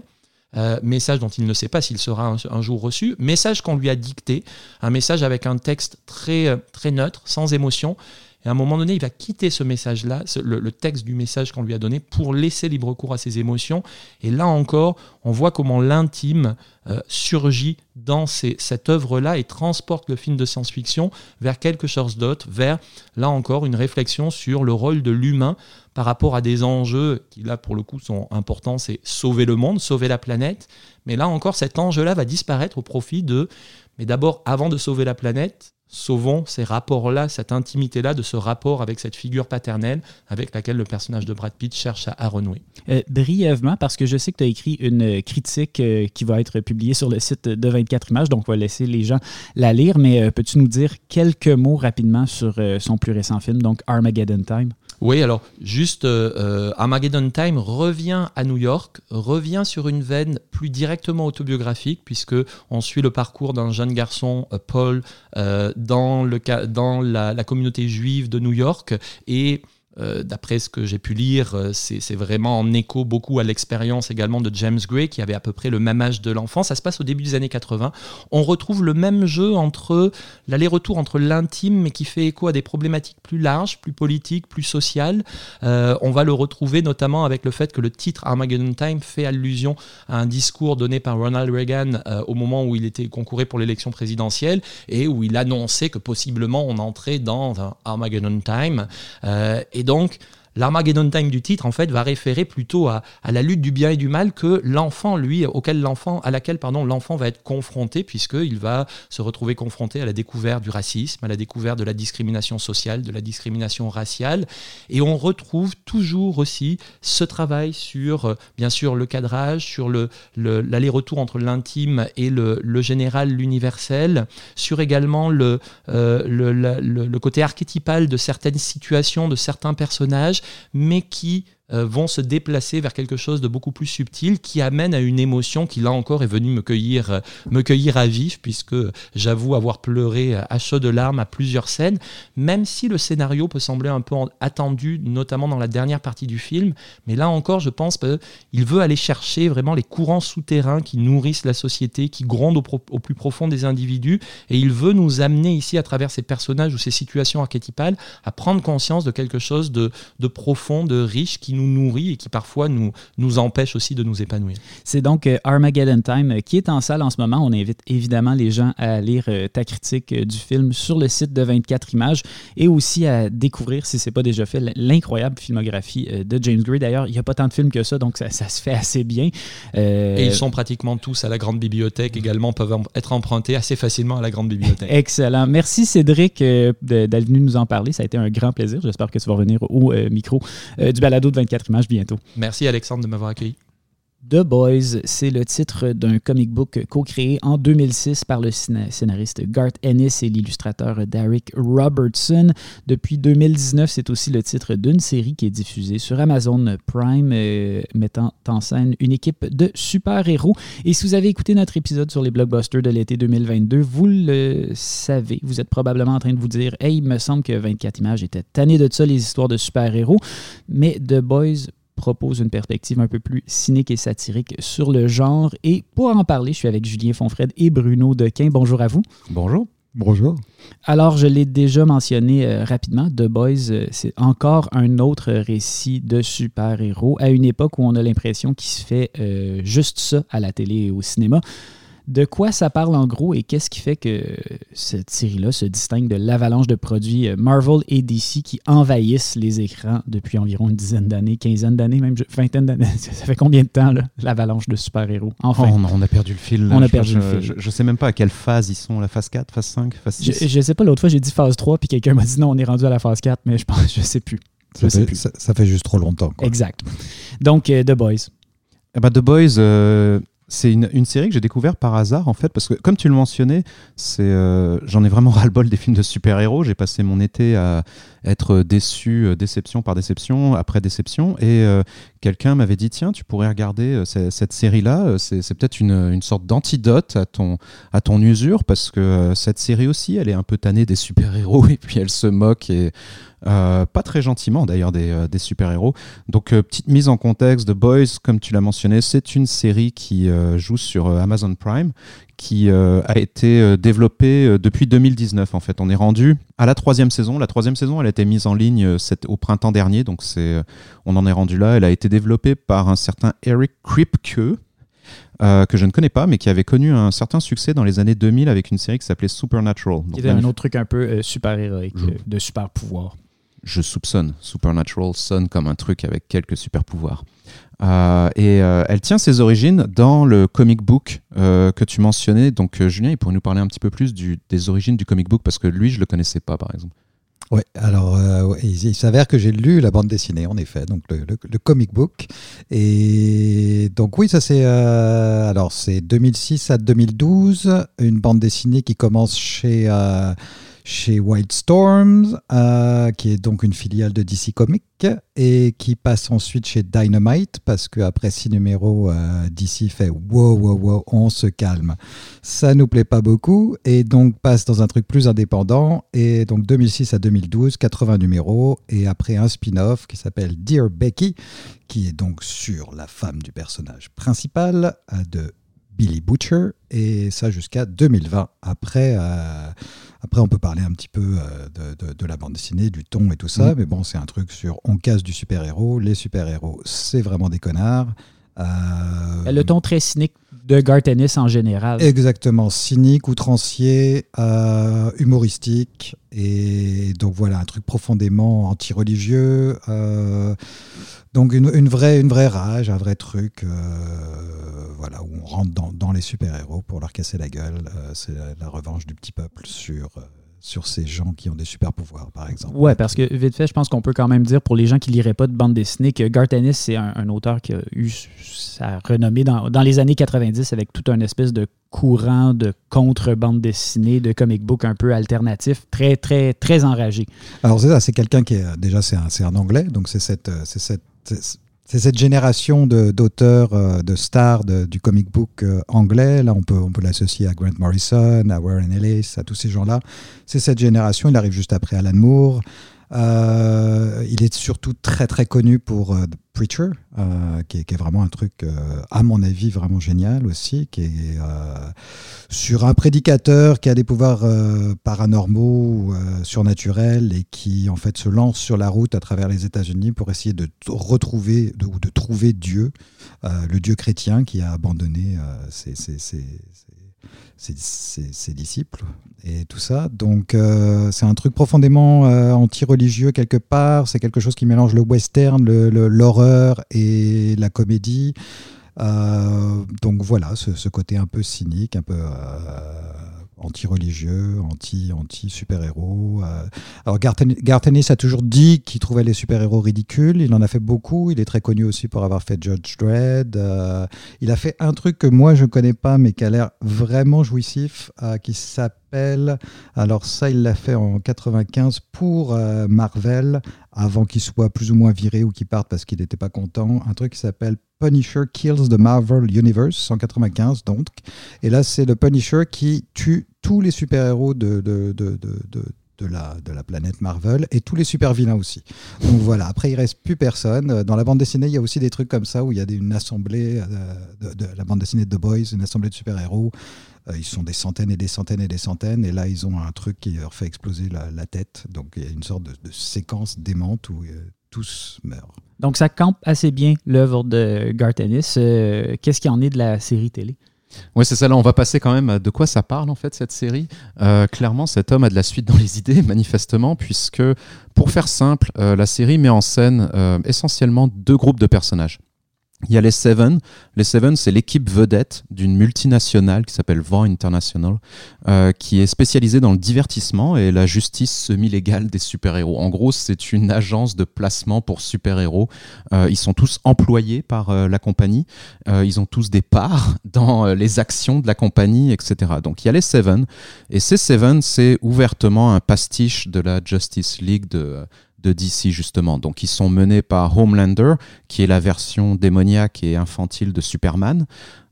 euh, message dont il ne sait pas s'il sera un, jour reçu, message qu'on lui a dicté, un message avec un texte très, euh, très neutre, sans émotion, et à un moment donné, il va quitter ce message-là, le, texte du message qu'on lui a donné, pour laisser libre cours à ses émotions. Et là encore, on voit comment l'intime euh, surgit dans cette œuvre-là et transporte le film de science-fiction vers quelque chose d'autre, vers, là encore, une réflexion sur le rôle de l'humain par rapport à des enjeux qui, là, pour le coup, sont importants, c'est sauver le monde, sauver la planète. Mais là encore, cet enjeu-là va disparaître au profit de, mais d'abord, avant de sauver la planète, sauvons ces rapports-là, cette intimité-là de ce rapport avec cette figure paternelle avec laquelle le personnage de Brad Pitt cherche à, renouer. Euh, brièvement, parce que je sais que tu as écrit une critique euh, qui va être publiée sur le site de 24 images, donc on va laisser les gens la lire, mais euh, peux-tu nous dire quelques mots rapidement sur son plus récent film, donc Armageddon Time? Oui, alors juste Armageddon Time revient à New York, revient sur une veine plus directement autobiographique, puisque on suit le parcours d'un jeune garçon, Paul, dans, la, communauté juive de New York et euh, d'après ce que j'ai pu lire, euh, c'est vraiment en écho beaucoup à l'expérience également de James Gray, qui avait à peu près le même âge de l'enfant. Ça se passe au début des années 80. On retrouve le même jeu entre l'aller-retour entre l'intime, mais qui fait écho à des problématiques plus larges, plus politiques, plus sociales. Euh, on va le retrouver notamment avec le fait que le titre Armageddon Time fait allusion à un discours donné par Ronald Reagan au moment où il était concouré pour l'élection présidentielle et où il annonçait que possiblement on entrait dans Armageddon Time. Et donc, L'Armageddon Time du titre, en fait, va référer plutôt à, la lutte du bien et du mal que l'enfant, lui, auquel l'enfant, à laquelle, pardon, l'enfant va être confronté, puisqu'il va se retrouver confronté à la découverte du racisme, à la découverte de la discrimination sociale, de la discrimination raciale. Et on retrouve toujours aussi ce travail sur, euh, bien sûr, le cadrage, sur l'aller-retour entre l'intime et le, général, l'universel, sur également le, euh, le côté archétypal de certaines situations, de certains personnages mais qui vont se déplacer vers quelque chose de beaucoup plus subtil qui amène à une émotion qui là encore est venue me cueillir, euh, me cueillir à vif puisque j'avoue avoir pleuré à chaud de larmes à plusieurs scènes, même si le scénario peut sembler un peu attendu, notamment dans la dernière partie du film. Mais là encore, je pense qu'il veut aller chercher vraiment les courants souterrains qui nourrissent la société, qui grondent au, plus profond des individus, et il veut nous amener ici à travers ces personnages ou ces situations archétypales à prendre conscience de quelque chose de, de profond, de riche qui nous nourrit et qui parfois nous, nous empêche aussi de nous épanouir. C'est donc euh, Armageddon Time euh, qui est en salle en ce moment. On invite évidemment les gens à lire euh, ta critique du film sur le site de 24 images et aussi à découvrir, si ce n'est pas déjà fait, l'incroyable filmographie de James Gray. D'ailleurs, il n'y a pas tant de films que ça, donc ça, se fait assez bien. Et ils sont pratiquement tous à la grande bibliothèque également, peuvent être empruntés assez facilement à la grande bibliothèque. Excellent. Merci Cédric d'être venu nous en parler. Ça a été un grand plaisir. J'espère que tu vas revenir au micro du balado de 24 Merci Alexandre de m'avoir accueilli. The Boys, c'est le titre d'un comic book co-créé en 2006 par le scénariste Garth Ennis et l'illustrateur Derek Robertson. Depuis 2019, c'est aussi le titre d'une série qui est diffusée sur Amazon Prime, euh, mettant en scène une équipe de super-héros. Et si vous avez écouté notre épisode sur les blockbusters de l'été 2022, vous le savez, vous êtes probablement en train de vous dire Hey, il me semble que 24 images étaient tannées de ça, les histoires de super-héros. Mais The Boys propose une perspective un peu plus cynique et satirique sur le genre. Et pour en parler, je suis avec Julien Fonfred et Bruno Dequin. Bonjour à vous. Bonjour. Bonjour. Alors, je l'ai déjà mentionné euh, rapidement, The Boys, euh, c'est encore un autre récit de super-héros à une époque où on a l'impression qu'il se fait euh, juste ça à la télé et au cinéma. De quoi ça parle en gros et qu'est-ce qui fait que cette série-là se distingue de l'avalanche de produits euh, Marvel et DC qui envahissent les écrans depuis environ une dizaine d'années, quinzaine d'années, même vingtaine d'années? Ça fait combien de temps, l'avalanche de super-héros? Enfin. Oh, on, a perdu le fil. On a perdu je, le fil. Je, ne sais même pas à quelle phase ils sont, la phase 4, phase 5, phase 6. Je, ne sais pas, l'autre fois j'ai dit phase 3 puis quelqu'un m'a dit non, on est rendu à la phase 4, mais je pense, je sais plus. Ça, fait, Ça, fait, juste trop longtemps. Exact. Donc, euh, The Boys. Eh ben, The Boys, euh, c'est une, série que j'ai découvert par hasard en fait parce que comme tu le mentionnais, euh, j'en ai vraiment ras le bol des films de super-héros. J'ai passé mon été à être déçu, euh, déception par déception après déception, et euh, quelqu'un m'avait dit tiens tu pourrais regarder cette série là, c'est peut-être une, une, sorte d'antidote à ton à ton usure parce que cette série aussi elle est un peu tannée des super-héros et puis elle se moque et euh, pas très gentiment d'ailleurs des, euh, des super-héros. Donc euh, petite mise en contexte, The Boys, comme tu l'as mentionné, c'est une série qui joue sur Amazon Prime, qui a été développée depuis 2019 en fait. On est rendu à la troisième saison. La troisième saison, elle a été mise en ligne au printemps dernier, donc c'est, on en est rendu là. Elle a été développée par un certain Eric Kripke, euh, que je ne connais pas, mais qui avait connu un certain succès dans les années 2000 avec une série qui s'appelait Supernatural. Qui était un autre truc un peu super-héroïque, de super pouvoir je soupçonne. Supernatural sonne comme un truc avec quelques super pouvoirs. Euh, et euh, elle tient ses origines dans le comic book euh, que tu mentionnais. Donc Julien, il pourrait nous parler un petit peu plus des origines du comic book parce que lui, je le connaissais pas, par exemple. Oui, alors il, s'avère que j'ai lu la bande dessinée, en effet, donc le, comic book. Et donc oui, ça c'est alors c'est 2006 à 2012, une bande dessinée qui commence chez chez White Storms, euh, qui est donc une filiale de DC Comics, et qui passe ensuite chez Dynamite, parce qu'après six numéros, euh, DC fait wow, wow, wow, on se calme. Ça nous plaît pas beaucoup, et donc passe dans un truc plus indépendant, et donc 2006 à 2012, 80 numéros, et après un spin-off qui s'appelle Dear Becky, qui est donc sur la femme du personnage principal euh, de Billy Butcher, et ça jusqu'à 2020. Après, euh, après, on peut parler un petit peu euh, de, la bande dessinée, du ton et tout ça, mm. mais bon, c'est un truc sur on casse du super-héros. Les super-héros, c'est vraiment des connards. Euh, le ton très cynique de Garth Ennis en général. Exactement, cynique, outrancier, humoristique, et donc voilà, un truc profondément anti-religieux. Donc une, vraie, une vraie rage, un vrai truc, euh, voilà, où on rentre dans, les super-héros pour leur casser la gueule. Euh, c'est la, revanche du petit peuple sur, euh, sur ces gens qui ont des super-pouvoirs, par exemple. Ouais, parce que vite fait, je pense qu'on peut quand même dire pour les gens qui liraient pas de bande dessinée que Garth Ennis, c'est un, auteur qui a eu sa renommée dans, dans les années 90 avec tout un espèce de courant de contre-bande dessinée, de comic book un peu alternatif, très, très, très enragé. Alors c'est ça, c'est quelqu'un qui est, déjà, c'est un, un, anglais, donc c'est cette, c'est cette c'est cette génération d'auteurs, euh, de, stars du comic book euh, anglais. Là, on peut, on peut l'associer à Grant Morrison, à Warren Ellis, à tous ces gens-là. C'est cette génération. Il arrive juste après Alan Moore. Euh, il est surtout très très connu pour Preacher, euh, qui, est, vraiment un truc, à mon avis, vraiment génial aussi, qui est sur un prédicateur qui a des pouvoirs paranormaux surnaturels et qui en fait se lance sur la route à travers les États-Unis pour essayer de retrouver ou de, trouver Dieu, le Dieu chrétien qui a abandonné ses, disciples et tout ça. Donc euh, c'est un truc profondément euh, anti-religieux quelque part. C'est quelque chose qui mélange le western, l'horreur et la comédie. Euh, donc voilà, ce, côté un peu cynique, un peu anti-religieux, anti, anti-super-héros. Euh. Alors Garth Ennis a toujours dit qu'il trouvait les super-héros ridicules. Il en a fait beaucoup. Il est très connu aussi pour avoir fait Judge Dredd. Euh. il a fait un truc que moi je ne connais pas, mais qui a l'air vraiment jouissif, euh, qui s'appelle. Alors ça, il l'a fait en 95 pour Marvel, avant qu'il soit plus ou moins viré ou qu'il parte parce qu'il n'était pas content. Un truc qui s'appelle Punisher Kills the Marvel Universe, 195 donc. Et là, c'est le Punisher qui tue tous les super-héros de, de, de, de la, de la planète Marvel et tous les super vilains aussi. Donc voilà, après il reste plus personne. Dans la bande dessinée, il y a aussi des trucs comme ça où il y a une assemblée euh, de, la bande dessinée de The Boys, une assemblée de super-héros. Euh, ils sont des centaines et des centaines et des centaines et là ils ont un truc qui leur fait exploser la, tête. Donc il y a une sorte de, séquence démente où euh, tous meurent. Donc ça campe assez bien l'œuvre de Garth Ennis. Euh, qu'est-ce qu'il en est de la série télé? Oui, c'est ça. Là, on va passer quand même à de quoi ça parle, en fait, cette série. Euh, clairement, cet homme a de la suite dans les idées, manifestement, puisque, pour faire simple, euh, la série met en scène essentiellement deux groupes de personnages. Il y a les Seven. Les Seven, c'est l'équipe vedette d'une multinationale qui s'appelle Vaughn International, euh, qui est spécialisée dans le divertissement et la justice semi-légale des super-héros. En gros, c'est une agence de placement pour super-héros. Euh, ils sont tous employés par euh, la compagnie. ils ont tous des parts dans les actions de la compagnie, etc. Donc il y a les Seven. Et ces Seven, c'est ouvertement un pastiche de la Justice League de de DC justement. Donc ils sont menés par Homelander, qui est la version démoniaque et infantile de Superman.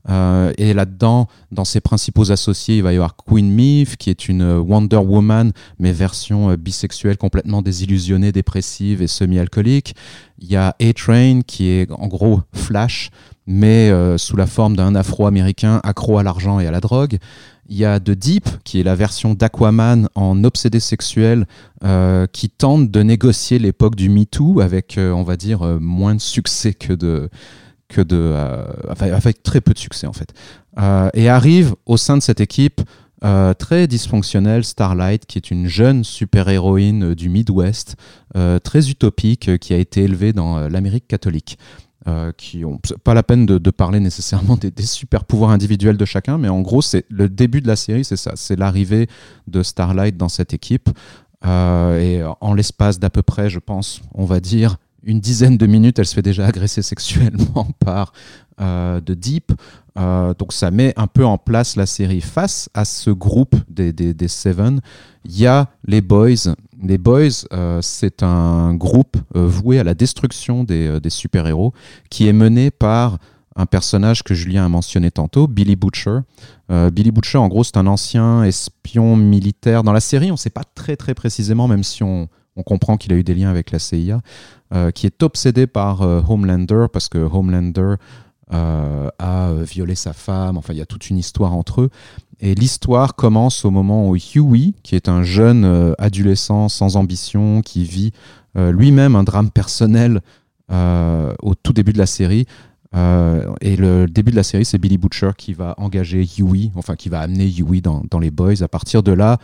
Euh, et là-dedans, dans ses principaux associés, il va y avoir Queen Meave, qui est une Wonder Woman, mais version euh, bisexuelle, complètement désillusionnée, dépressive et semi-alcoolique. Il y a A-Train, qui est en gros Flash, mais euh, sous la forme d'un afro-américain accro à l'argent et à la drogue. Il y a The Deep, qui est la version d'Aquaman en obsédé sexuel, euh, qui tente de négocier l'époque du MeToo avec, euh, on va dire, euh, moins de succès que de. De avec très peu de succès en fait. et arrive au sein de cette équipe très dysfonctionnelle, Starlight, qui est une jeune super-héroïne du Midwest, très utopique, qui a été élevée dans l'Amérique catholique. Euh, qui ont pas la peine de, parler nécessairement des, super pouvoirs individuels de chacun, mais en gros, c'est le début de la série, c'est ça, c'est l'arrivée de Starlight dans cette équipe. Euh, et en l'espace d'à peu près, je pense, on va dire une dizaine de minutes, elle se fait déjà agresser sexuellement par euh, de Deep. donc ça met un peu en place la série. Face à ce groupe des, des, des Seven, il y a les Boys les Boys, euh, c'est un groupe euh, voué à la destruction euh, des, super-héros qui est mené par un personnage que Julien a mentionné tantôt, Billy Butcher. Billy Butcher, en gros, c'est un ancien espion militaire. Dans la série, on ne sait pas très très précisément, même si on, on comprend qu'il a eu des liens avec la CIA, qui est obsédé par Homelander parce que Homelander a violé sa femme. Enfin, il y a toute une histoire entre eux. Et l'histoire commence au moment où Huey, qui est un jeune euh, adolescent sans ambition, qui vit euh, lui-même un drame personnel euh, au tout début de la série. et le début de la série, c'est Billy Butcher qui va engager Huey, enfin qui va amener Huey dans les Boys. À partir de là,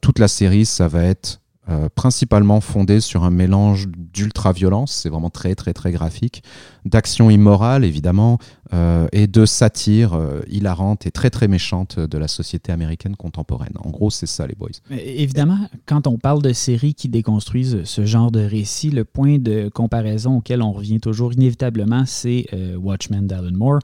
toute la série, ça va être euh, principalement fondé sur un mélange d'ultra-violence, c'est vraiment très très très graphique, d'action immorale évidemment, euh, et de satire euh, hilarante et très très méchante de la société américaine contemporaine. En gros, c'est ça les boys. évidemment, quand on parle de séries qui déconstruisent ce genre de récit, le point de comparaison auquel on revient toujours inévitablement, c'est Watchmen d'Alan Moore.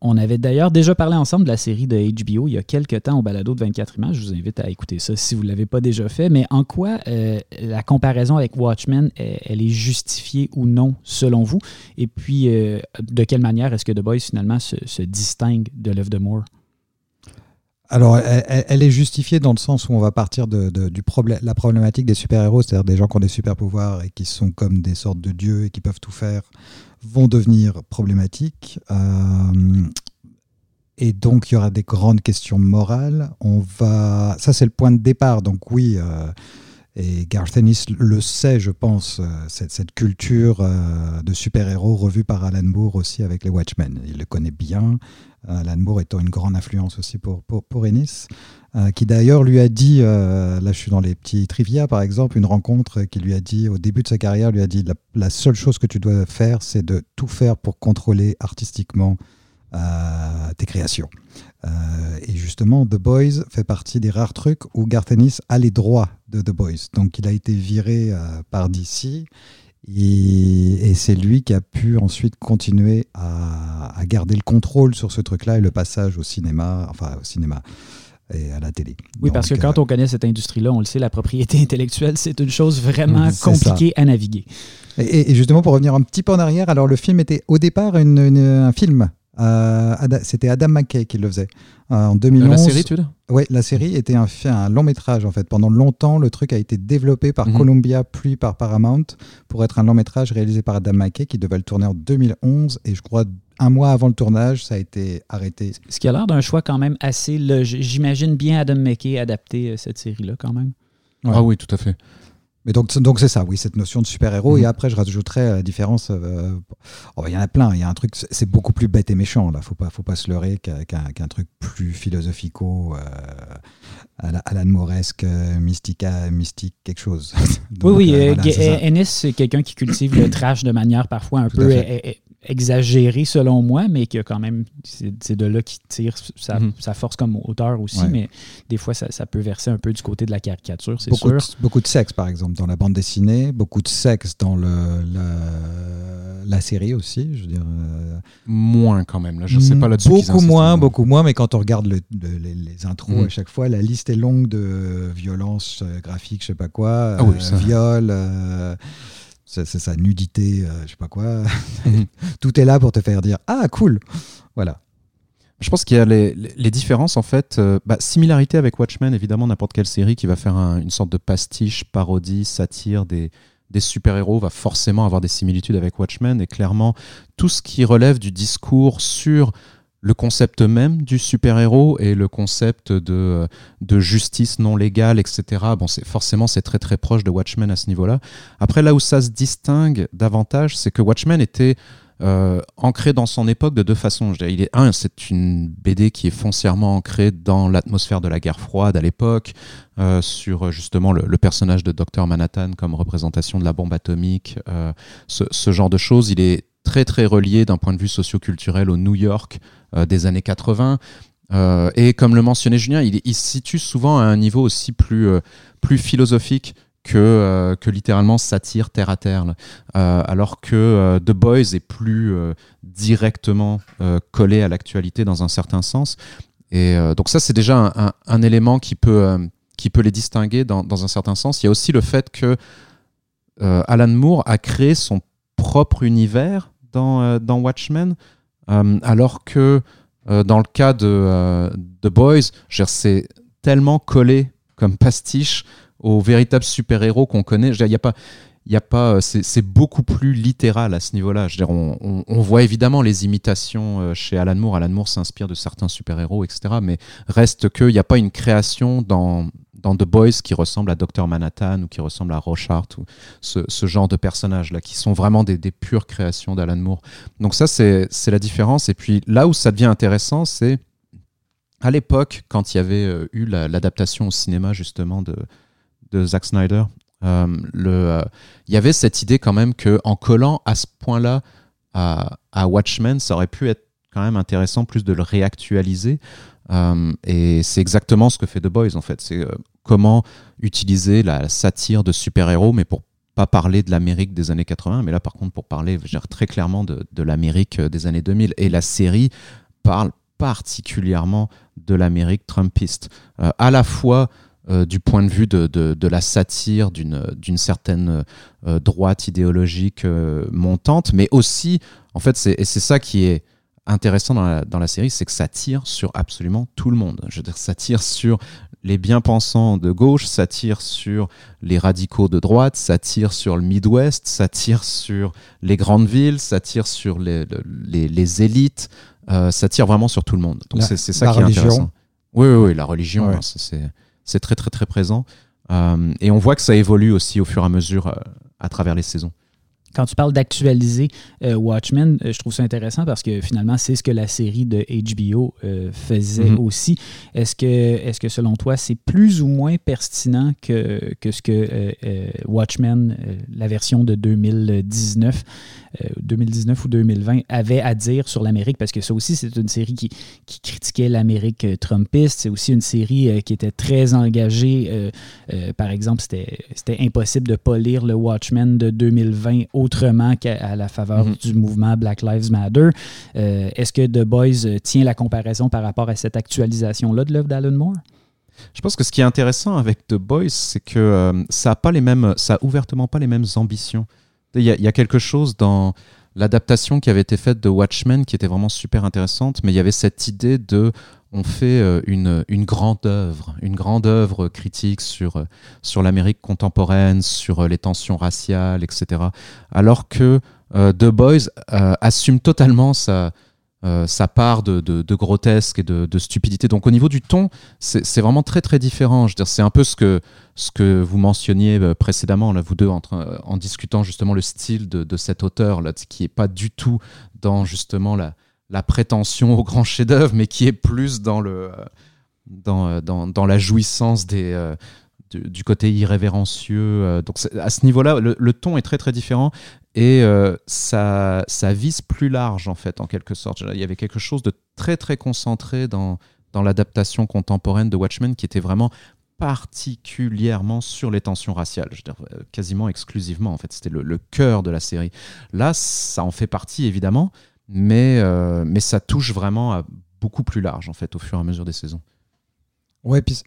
On avait d'ailleurs déjà parlé ensemble de la série de HBO il y a quelques temps au balado de 24 images. Je vous invite à écouter ça si vous ne l'avez pas déjà fait. Mais en quoi euh, la comparaison avec Watchmen, elle, est justifiée ou non selon vous? Et puis, euh, de quelle manière est-ce que The Boys finalement se, distingue de l'œuvre de Moore? Alors, elle, est justifiée dans le sens où on va partir de, la problématique des super-héros, c'est-à-dire des gens qui ont des super-pouvoirs et qui sont comme des sortes de dieux et qui peuvent tout faire vont devenir problématiques. Euh, et donc, il y aura des grandes questions morales. On va... Ça, c'est le point de départ. Donc, oui, euh, et Garth Ennis le sait, je pense, euh, cette, cette, culture de super-héros revue par Alan Moore aussi avec les Watchmen. Il le connaît bien. Alan Moore étant une grande influence aussi pour, Ennis. Euh, qui d'ailleurs lui a dit, euh, là je suis dans les petits trivia par exemple, une rencontre qui lui a dit au début de sa carrière, lui a dit la, seule chose que tu dois faire, c'est de tout faire pour contrôler artistiquement euh, tes créations. et justement, The Boys fait partie des rares trucs où Garth Ennis a les droits de The Boys. Donc il a été viré par DC. Et, c'est lui qui a pu ensuite continuer à, à garder le contrôle sur ce truc-là et le passage au cinéma, enfin au cinéma, et à la télé. Oui, parce que quand euh, on connaît cette industrie-là, on le sait, la propriété intellectuelle, c'est une chose vraiment compliquée à naviguer. Et, justement, pour revenir un petit peu en arrière, alors le film était au départ un film. Euh, c'était Adam McKay qui le faisait. Euh, en 2011. La série, tu Oui, la série était un, un, long métrage en fait. Pendant longtemps, le truc a été développé par mhm. Columbia puis par Paramount pour être un long métrage réalisé par Adam McKay qui devait le tourner en 2011 et je crois un mois avant le tournage, ça a été arrêté. Ce qui a l'air d'un choix quand même assez logique. J'imagine bien Adam McKay adapter euh, cette série-là quand même. Ah oui, tout à fait. Mais donc, donc c'est ça, oui, cette notion de super-héros. Mhm. Et après, je rajouterais la différence. Euh, oh, il y en a plein. Il y a un truc, c'est beaucoup plus bête et méchant. Là, faut pas, faut pas se leurrer qu'un truc plus philosophico, euh, Alan Moresque, mystica, mystique, quelque chose. oui, oui. Ennis, c'est quelqu'un qui cultive le trash de manière parfois un peu exagéré selon moi, mais qui a quand même. C'est de là qui tire sa, sa force comme auteur aussi, Ouais. mais des fois, ça, ça peut verser un peu du côté de la caricature, c'est Beaucoup sûr. de, beaucoup de sexe, par exemple, dans la bande dessinée, beaucoup de sexe dans le, la, la série aussi. Je veux dire, euh, Moins quand même. Là, je sais pas là-dessus. Beaucoup moins, vraiment. beaucoup moins, mais quand on regarde le- le- les, les intros Mhm. à chaque fois, la liste est longue de violences euh, graphiques, je sais pas quoi, Ah oui, euh, viol, euh, c'est ça, nudité, euh, je sais pas quoi. Mhm. Tout est là pour te faire dire ah cool, voilà. Je pense qu'il y a les, les- les différences en fait. euh, bah, similarité avec Watchmen, évidemment, n'importe quelle série qui va faire un- une sorte de pastiche, parodie, satire des, des super-héros va forcément avoir des similitudes avec Watchmen. Et clairement, tout ce qui relève du discours sur le concept même du super-héros et le concept de, justice non légale, etc. Bon, c'est forcément c'est très très proche de Watchmen à ce niveau-là. Après, là où ça se distingue davantage, c'est que Watchmen était euh, ancré dans son époque de deux façons. Je dirais, il est un, c'est une BD qui est foncièrement ancrée dans l'atmosphère de la guerre froide à l'époque, euh, sur justement le, le personnage de Dr Manhattan comme représentation de la bombe atomique, euh, ce, ce genre de choses. Il est très très relié d'un point de vue socioculturel au New York euh, des années 80. Euh, et comme le mentionnait Julien, il, se situe souvent à un niveau aussi plus, euh, plus philosophique que, que littéralement satire terre à terre. alors que The Boys est plus directement collé à l'actualité dans un certain sens. Et donc ça, c'est déjà un, un- élément qui peut, qui peut les distinguer dans, dans un certain sens. Il y a aussi le fait que Alan Moore a créé son propre univers dans, euh, dans Watchmen, euh, alors que euh, dans le cas de The Boys, c'est tellement collé comme pastiche aux véritables super-héros qu'on connaît. Il n'y a pas, y a pas, c'est beaucoup plus littéral à ce niveau-là. On, voit évidemment les imitations chez Alan Moore. Alan Moore s'inspire de certains super-héros, etc. Mais reste qu'il n'y a pas une création dans, dans The Boys qui ressemble à Dr Manhattan ou qui ressemble à Rorschach ou ce, genre de personnages-là, qui sont vraiment des, pures créations d'Alan Moore. Donc ça, c'est la différence. Et puis là où ça devient intéressant, c'est à l'époque, quand il y avait euh, eu la- l'adaptation au cinéma justement de, de Zack Snyder, euh, euh, il y avait cette idée quand même que en collant à ce point-là à Watchmen, ça aurait pu être quand même intéressant plus de le réactualiser. Euh, et c'est exactement ce que fait The Boys en fait. C'est euh, comment utiliser la satire de super-héros, mais pour pas parler de l'Amérique des années 80, mais là par contre pour parler très clairement de, l'Amérique euh, des années 2000. Et la série parle particulièrement de l'Amérique trumpiste, à la fois du point de vue de, la satire, d'une certaine droite idéologique montante, mais aussi, en fait, c'est ça qui est intéressant dans la, dans la série, c'est que ça tire sur absolument tout le monde. Je veux dire, ça tire sur les bien-pensants de gauche, ça tire sur les radicaux de droite, ça tire sur le Midwest, ça tire sur les grandes villes, ça tire sur les, le- les, les élites, euh, ça tire vraiment sur tout le monde. Donc c'est ça la qui est religion. intéressant. Oui, oui, oui, la religion, Ouais. hein, c'est très, très, très présent. Euh, et on voit que ça évolue aussi au fur et à mesure euh, à travers les saisons. Quand tu parles d'actualiser euh, Watchmen, euh, je trouve ça intéressant parce que finalement, c'est ce que la série de HBO euh, faisait Mhm. aussi. Est-ce que, est que selon toi, c'est plus ou moins pertinent que, que ce que euh, Watchmen, la version de 2019, euh, 2019 ou 2020, avait à dire sur l'Amérique? Parce que ça aussi, c'est une série qui, qui critiquait l'Amérique trumpiste. C'est aussi une série qui était très engagée. par exemple, c'était c'était impossible de ne pas lire le Watchmen de 2020 autrement qu'à la faveur Mhm. du mouvement Black Lives Matter. Euh, Est-ce que The Boys euh, tient la comparaison par rapport à cette actualisation-là de l'œuvre d'Alan Moore? Je pense que ce qui est intéressant avec The Boys, c'est que euh, ça a pas les mêmes, ça a ouvertement pas les mêmes ambitions. Il y a, il y a quelque chose dans l'adaptation qui avait été faite de Watchmen qui était vraiment super intéressante, mais il y avait cette idée de on fait euh, une, grande œuvre, une grande œuvre critique sur, euh, l'Amérique contemporaine, sur euh, les tensions raciales, etc. Alors que euh, The Boys assume totalement sa, euh, sa part de, de- grotesque et de, stupidité. Donc au niveau du ton, c'est vraiment très très différent. Je dire, c'est un peu ce que, ce que vous mentionniez euh, précédemment, là, vous deux, en, train- en discutant justement le style de, cet auteur, là, qui est pas du tout dans justement la, la prétention au grand chef-d'œuvre, mais qui est plus dans, le, euh, dans, euh, dans, dans la jouissance des, euh, du, côté irrévérencieux. euh, donc à ce niveau-là, le ton est très très différent. Et ça, ça vise plus large, en fait, en quelque sorte. Il y avait quelque chose de très, très concentré dans, dans l'adaptation contemporaine de Watchmen qui était vraiment particulièrement sur les tensions raciales, je veux dire, quasiment exclusivement en fait, c'était le, le, cœur de la série. Là, ça en fait partie évidemment, mais, euh, mais ça touche vraiment à beaucoup plus large en fait au fur et à mesure des saisons. Ouais, puis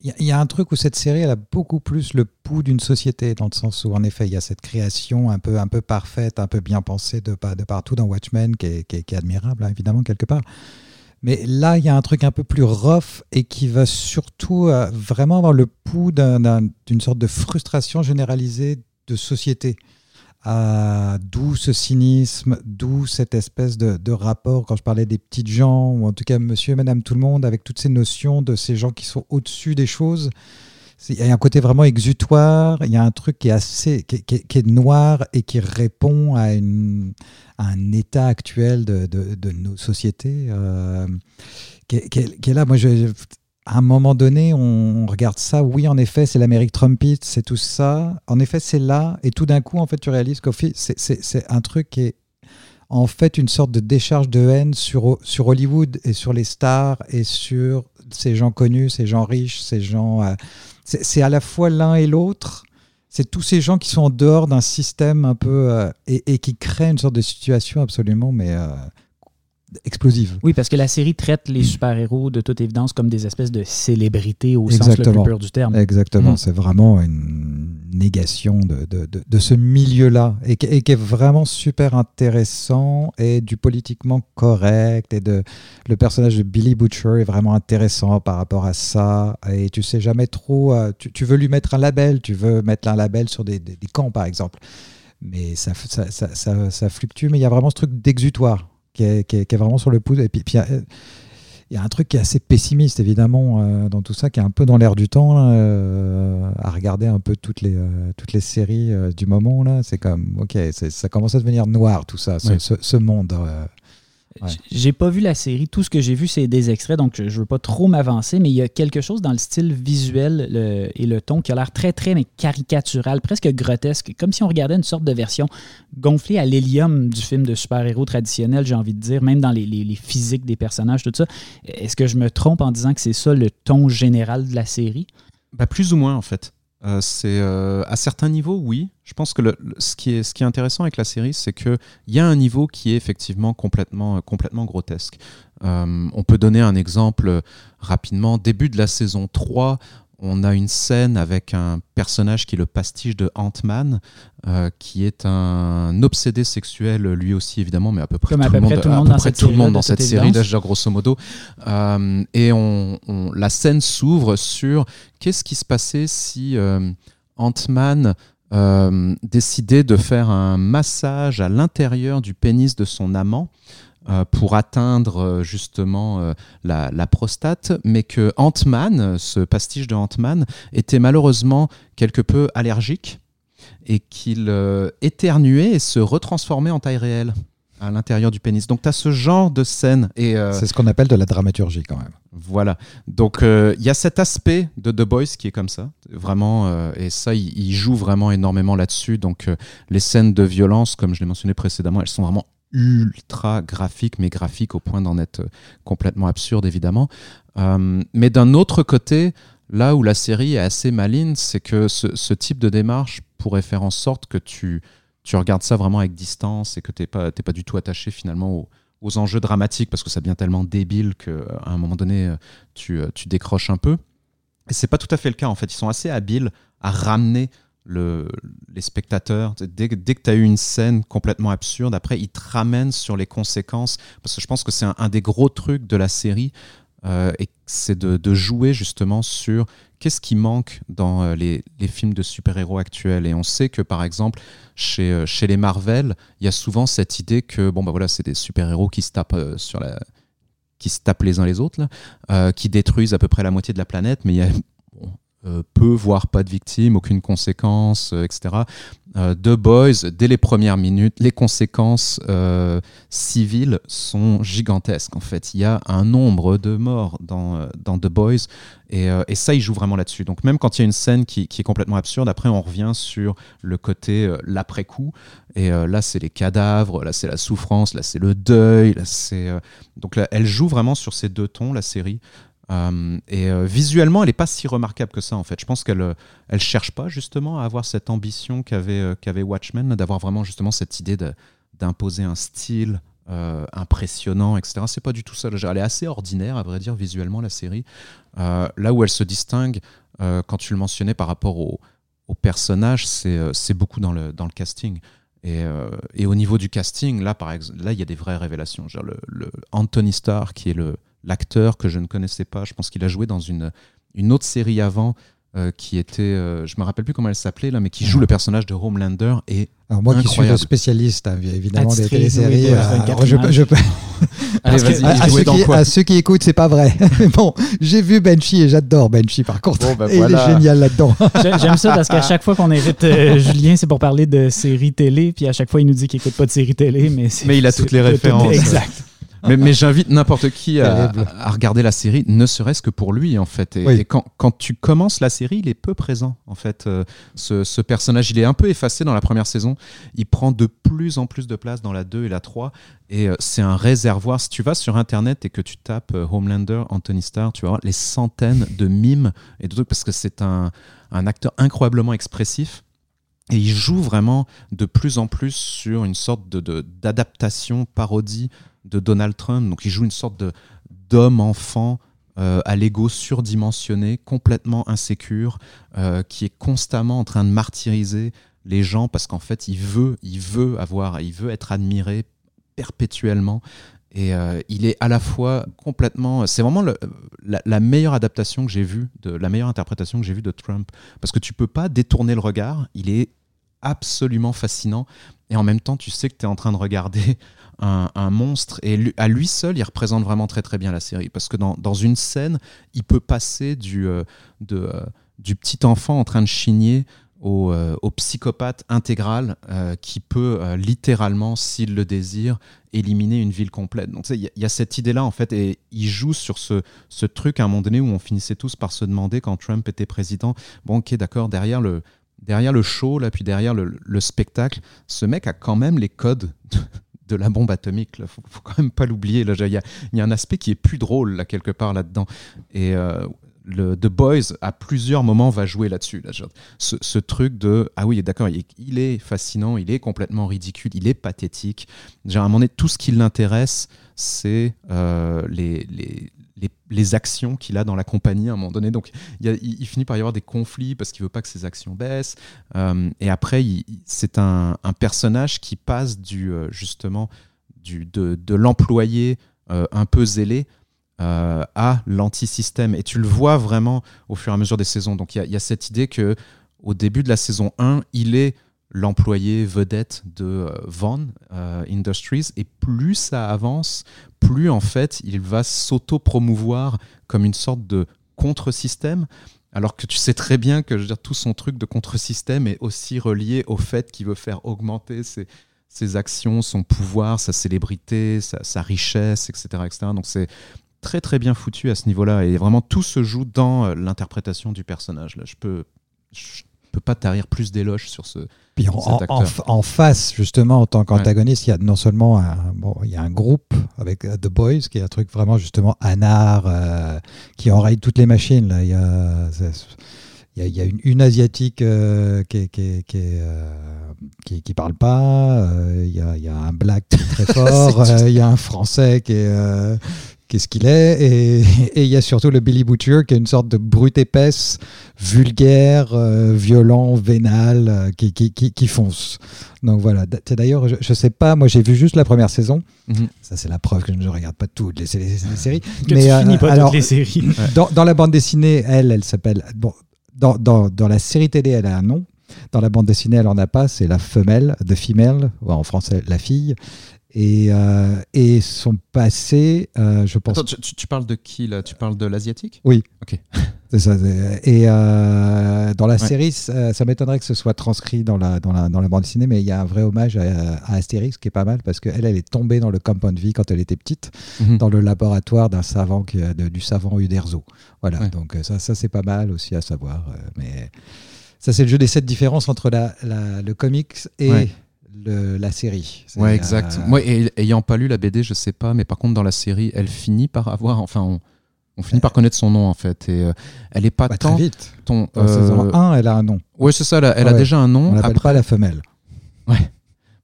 il y, a un truc où cette série a beaucoup plus le pouls d'une société dans le sens où en effet il y a cette création un peu un peu parfaite, un peu bien pensée de, de partout dans Watchmen qui est, qui est, admirable hein, évidemment quelque part. Mais là, il y a un truc un peu plus rough et qui va surtout euh, vraiment avoir le pouls d'une sorte de frustration généralisée de société. Euh, d'où ce cynisme, d'où cette espèce de, rapport, quand je parlais des petites gens, ou en tout cas monsieur et madame tout le monde, avec toutes ces notions de ces gens qui sont au-dessus des choses. Il y a un côté vraiment exutoire, il y a un truc qui est assez qui, qui est noir et qui répond à un état actuel de, nos sociétés euh, qui, est, là. Moi, je, à un moment donné, on, regarde ça. Oui, en effet, c'est l'Amérique Trumpiste, c'est tout ça. En effet, c'est là. Et tout d'un coup, en fait, tu réalises qu'au c'est un truc qui est en fait une sorte de décharge de haine sur, sur Hollywood et sur les stars et sur ces gens connus, ces gens riches, ces gens. Euh, c'est à la fois l'un et l'autre c'est tous ces gens qui sont en dehors d'un système un peu euh, et, qui créent une sorte de situation absolument mais euh, explosive. Oui, parce que la série traite les super-héros de toute évidence comme des espèces de célébrités au sens le plus pur du terme. Exactement, mm. c'est vraiment une négation de, de, de, ce milieu-là et, qui est vraiment super intéressant et du politiquement correct et de le personnage de Billy Butcher est vraiment intéressant par rapport à ça et tu sais jamais trop, euh, tu, veux lui mettre un label, tu veux mettre un label sur des, des, camps par exemple, mais ça, ça, ça, ça, fluctue, mais il y a vraiment ce truc d'exutoire qui est, qui, est, vraiment sur le pouce et puis, puis il y a un truc qui est assez pessimiste, évidemment, euh, dans tout ça, qui est un peu dans l'air du temps, euh, à regarder un peu toutes les, euh, toutes les séries du moment. là C'est comme, ok, ça commence à devenir noir, tout ça, ce, ce monde. J'ai pas vu la série. Tout ce que j'ai vu, c'est des extraits, donc je, ne veux pas trop m'avancer, mais il y a quelque chose dans le style visuel et le ton qui a l'air très, très mais caricatural, presque grotesque, comme si on regardait une sorte de version gonflée à l'hélium du film de super-héros traditionnel, j'ai envie de dire, même dans les, les, physiques des personnages, tout ça. Est-ce que je me trompe en disant que c'est ça le ton général de la série? Bah, plus ou moins, en fait. Euh, c'est euh, à certains niveaux, oui. Je pense que ce, qui est, ce qui est intéressant avec la série, c'est qu'il y a un niveau qui est effectivement complètement, complètement grotesque. Euh, on peut donner un exemple rapidement. Début de la saison 3, on a une scène avec un personnage qui est le pastiche de Ant-Man, euh, qui est un obsédé sexuel, lui aussi évidemment, mais à peu près tout, le, monde, tout le monde dans cette série, grosso modo. Euh, et on, la scène s'ouvre sur qu'est-ce qui se passait si euh, Ant-Man décidait de faire un massage à l'intérieur du pénis de son amant. Euh, pour atteindre euh, justement euh, la, prostate, mais que Ant-Man, ce pastiche de Ant-Man, était malheureusement quelque peu allergique et qu'il éternuait et se retransformait en taille réelle à l'intérieur du pénis. Donc tu as ce genre de scène. et C'est ce qu'on appelle de la dramaturgie quand même. Voilà. Donc il y a cet aspect de The Boys qui est comme ça, vraiment, et ça, il, joue vraiment énormément là-dessus. Donc les scènes de violence, comme je l'ai mentionné précédemment, elles sont vraiment ultra graphique, mais graphique au point d'en être complètement absurde, évidemment. Euh, mais d'un autre côté, là où la série est assez maligne, c'est que ce, type de démarche pourrait faire en sorte que tu, tu regardes ça vraiment avec distance et que tu n'es pas, pas du tout attaché finalement aux, enjeux dramatiques parce que ça devient tellement débile qu'à un moment donné, tu, tu décroches un peu. Et c'est pas tout à fait le cas en fait. Ils sont assez habiles à ramener le, les spectateurs. Dès, dès que tu as eu une scène complètement absurde, après, ils te ramènent sur les conséquences. Parce que je pense que c'est un, des gros trucs de la série. Euh, et c'est de, jouer justement sur qu'est-ce qui manque dans euh, les, les, films de super-héros actuels. Et on sait que par exemple, chez, euh, chez les Marvel, il y a souvent cette idée que bon, bah voilà, c'est des super-héros qui se tapent la qui se tapent les uns les autres, là, qui détruisent à peu près la moitié de la planète, mais il y a peu, voire pas de victimes, aucune conséquence, euh, etc. Euh, The Boys, dès les premières minutes, les conséquences civiles sont gigantesques. En fait, il y a un nombre de morts dans, dans The Boys, et, ça, il joue vraiment là-dessus. Donc même quand il y a une scène qui, qui, est complètement absurde, après on revient sur le côté l'après-coup, et là c'est les cadavres, là c'est la souffrance, là c'est le deuil, là c'est... donc là, elle joue vraiment sur ces deux tons, la série. Euh, et euh, visuellement, elle n'est pas si remarquable que ça en fait. Je pense qu'elle elle cherche pas justement à avoir cette ambition qu'avait euh, Watchmen, d'avoir vraiment justement cette idée d'imposer un style impressionnant, etc. C'est pas du tout ça. Elle est assez ordinaire, à vrai dire, visuellement la série. là où elle se distingue, quand tu le mentionnais par rapport au, au personnage, c'est beaucoup dans le, dans le casting. Et, et, au niveau du casting, là, par exemple, là, il y a des vraies révélations. Genre le Anthony Starr, qui est le, l'acteur que je ne connaissais pas. Je pense qu'il a joué dans une, une autre série avant. Euh, qui était, euh, je me rappelle plus comment elle s'appelait là, mais qui joue le personnage de Homelander et alors moi qui suis le spécialiste hein, évidemment des téléséries, je, peux, Allez, à, ceux qui, écoutent, c'est pas vrai. bon, j'ai vu Benchy et j'adore Benchy par contre. Ben et il est génial là-dedans. J'aime ça parce qu'à chaque fois qu'on invite euh, Julien, c'est pour parler de séries télé, puis à chaque fois il nous dit qu'il écoute pas de séries télé, mais mais il a toutes les références. exact mais, j'invite n'importe qui à, regarder la série, ne serait-ce que pour lui, en fait. Et, quand, tu commences la série, il est peu présent, en fait. Euh, ce, personnage, il est un peu effacé dans la première saison. Il prend de plus en plus de place dans la 2 et la 3. Et euh, c'est un réservoir. Si tu vas sur Internet et que tu tapes euh, Homelander, Anthony Starr, tu vas voir les centaines de mimes et de trucs, parce que c'est un, un acteur incroyablement expressif. Et il joue vraiment de plus en plus sur une sorte d'adaptation, de, parodie de Donald Trump. Donc il joue une sorte d'homme-enfant euh, à l'ego surdimensionné, complètement insécure, euh, qui est constamment en train de martyriser les gens parce qu'en fait il veut, il veut avoir, il veut être admiré perpétuellement. Et euh, il est à la fois complètement. C'est vraiment la, meilleure adaptation que j'ai vue, de, la meilleure interprétation que j'ai vue de Trump. Parce que tu peux pas détourner le regard. Il est absolument fascinant. Et en même temps, tu sais que tu es en train de regarder un, monstre. Et à lui seul, il représente vraiment très très bien la série. Parce que dans, une scène, il peut passer du, euh, euh, du petit enfant en train de chigner au, euh, psychopathe intégral qui peut littéralement, s'il le désire, éliminer une ville complète. Donc il y, a cette idée-là en fait, et il joue sur ce, ce truc à un moment donné où on finissait tous par se demander quand Trump était président, bon ok d'accord, derrière le, derrière le show, là, puis derrière le, le, spectacle, ce mec a quand même les codes de la bombe atomique. Il faut, faut quand même pas l'oublier. Il y a, un aspect qui est plus drôle là quelque part là-dedans. Et euh, le The Boys à plusieurs moments va jouer là-dessus. Là, ce, ce, truc de ah oui d'accord, il, est fascinant, il est complètement ridicule, il est pathétique. Genre, à un moment donné, tout ce qui l'intéresse, c'est euh, les, les, les, actions qu'il a dans la compagnie à un moment donné. Donc il, finit par y avoir des conflits parce qu'il veut pas que ses actions baissent. Euh, et après, c'est un, personnage qui passe du euh, justement du, de, l'employé euh, un peu zélé à l'anti-système. Et tu le vois vraiment au fur et à mesure des saisons. Donc il y, a cette idée que au début de la saison 1, il est l'employé vedette de euh, Industries. Et plus ça avance, plus en fait il va s'auto-promouvoir comme une sorte de contre-système. Alors que tu sais très bien que je veux dire, tout son truc de contre-système est aussi relié au fait qu'il veut faire augmenter ses, actions, son pouvoir, sa célébrité, sa, richesse, etc., etc. Donc c'est très très bien foutu à ce niveau-là. Et vraiment tout se joue dans euh, l'interprétation du personnage. Là, je peux, peux pas tarir plus d'éloges sur ce, puis en, face, justement, en tant qu'antagoniste, il y a non seulement un, bon, il y a un groupe avec euh, The Boys, qui est un truc vraiment justement anard, euh, qui enraye toutes les machines. Là. Il y a, il y a, une, une, asiatique euh, qui, qui, qui, qui, parle pas, il y, a, il, y a, un black très fort, il y a un français qui est, qu'est-ce qu'il est. Et il y a surtout le Billy Butcher, qui est une sorte de brute épaisse, vulgaire, euh, violent, vénal, euh, qui, qui, qui, fonce. Donc voilà. D'ailleurs, je, ne sais pas, moi j'ai vu juste la première saison. Mhm. Ça, c'est la preuve que je ne regarde pas toutes les, séries. que mais, tu euh, finis pas alors, toutes les séries. Dans, dans, la bande dessinée, elle, elle s'appelle. Bon, dans, dans, dans la série télé, elle a un nom. Dans la bande dessinée, elle en a pas, c'est la femelle, the female, ou en français, la fille. Et, euh, et son passé, euh, je pense. Attends, tu, tu, parles de qui là? Tu parles de l'asiatique? Oui. Ok. C'est ça. Et euh, dans la série, ça, ça m'étonnerait que ce soit transcrit dans la, dans la, dans la bande dessinée, mais il y a un vrai hommage à, à Astérix qui est pas mal parce qu'elle, elle est tombée dans le compound vie quand elle était petite, Mhm. dans le laboratoire d'un savant, qui, de- du savant Uderzo. Voilà, Ouais. donc ça, ça c'est pas mal aussi à savoir. mais ça, c'est le jeu des sept différences entre la, la- le comics et Ouais. Le- la série. Ouais, exact. euh, Moi, et- ayant pas lu la BD, je sais pas, mais par contre, dans la série, elle finit par avoir. Enfin, on, on finit par connaître son nom, en fait. Et euh, elle est pas bah, tant. très vite. ton- Dans la saison euh, 1, elle a un nom. Ouais, c'est ça, elle a, Ah ouais. déjà un nom. On l'appelle Après- pas la femelle.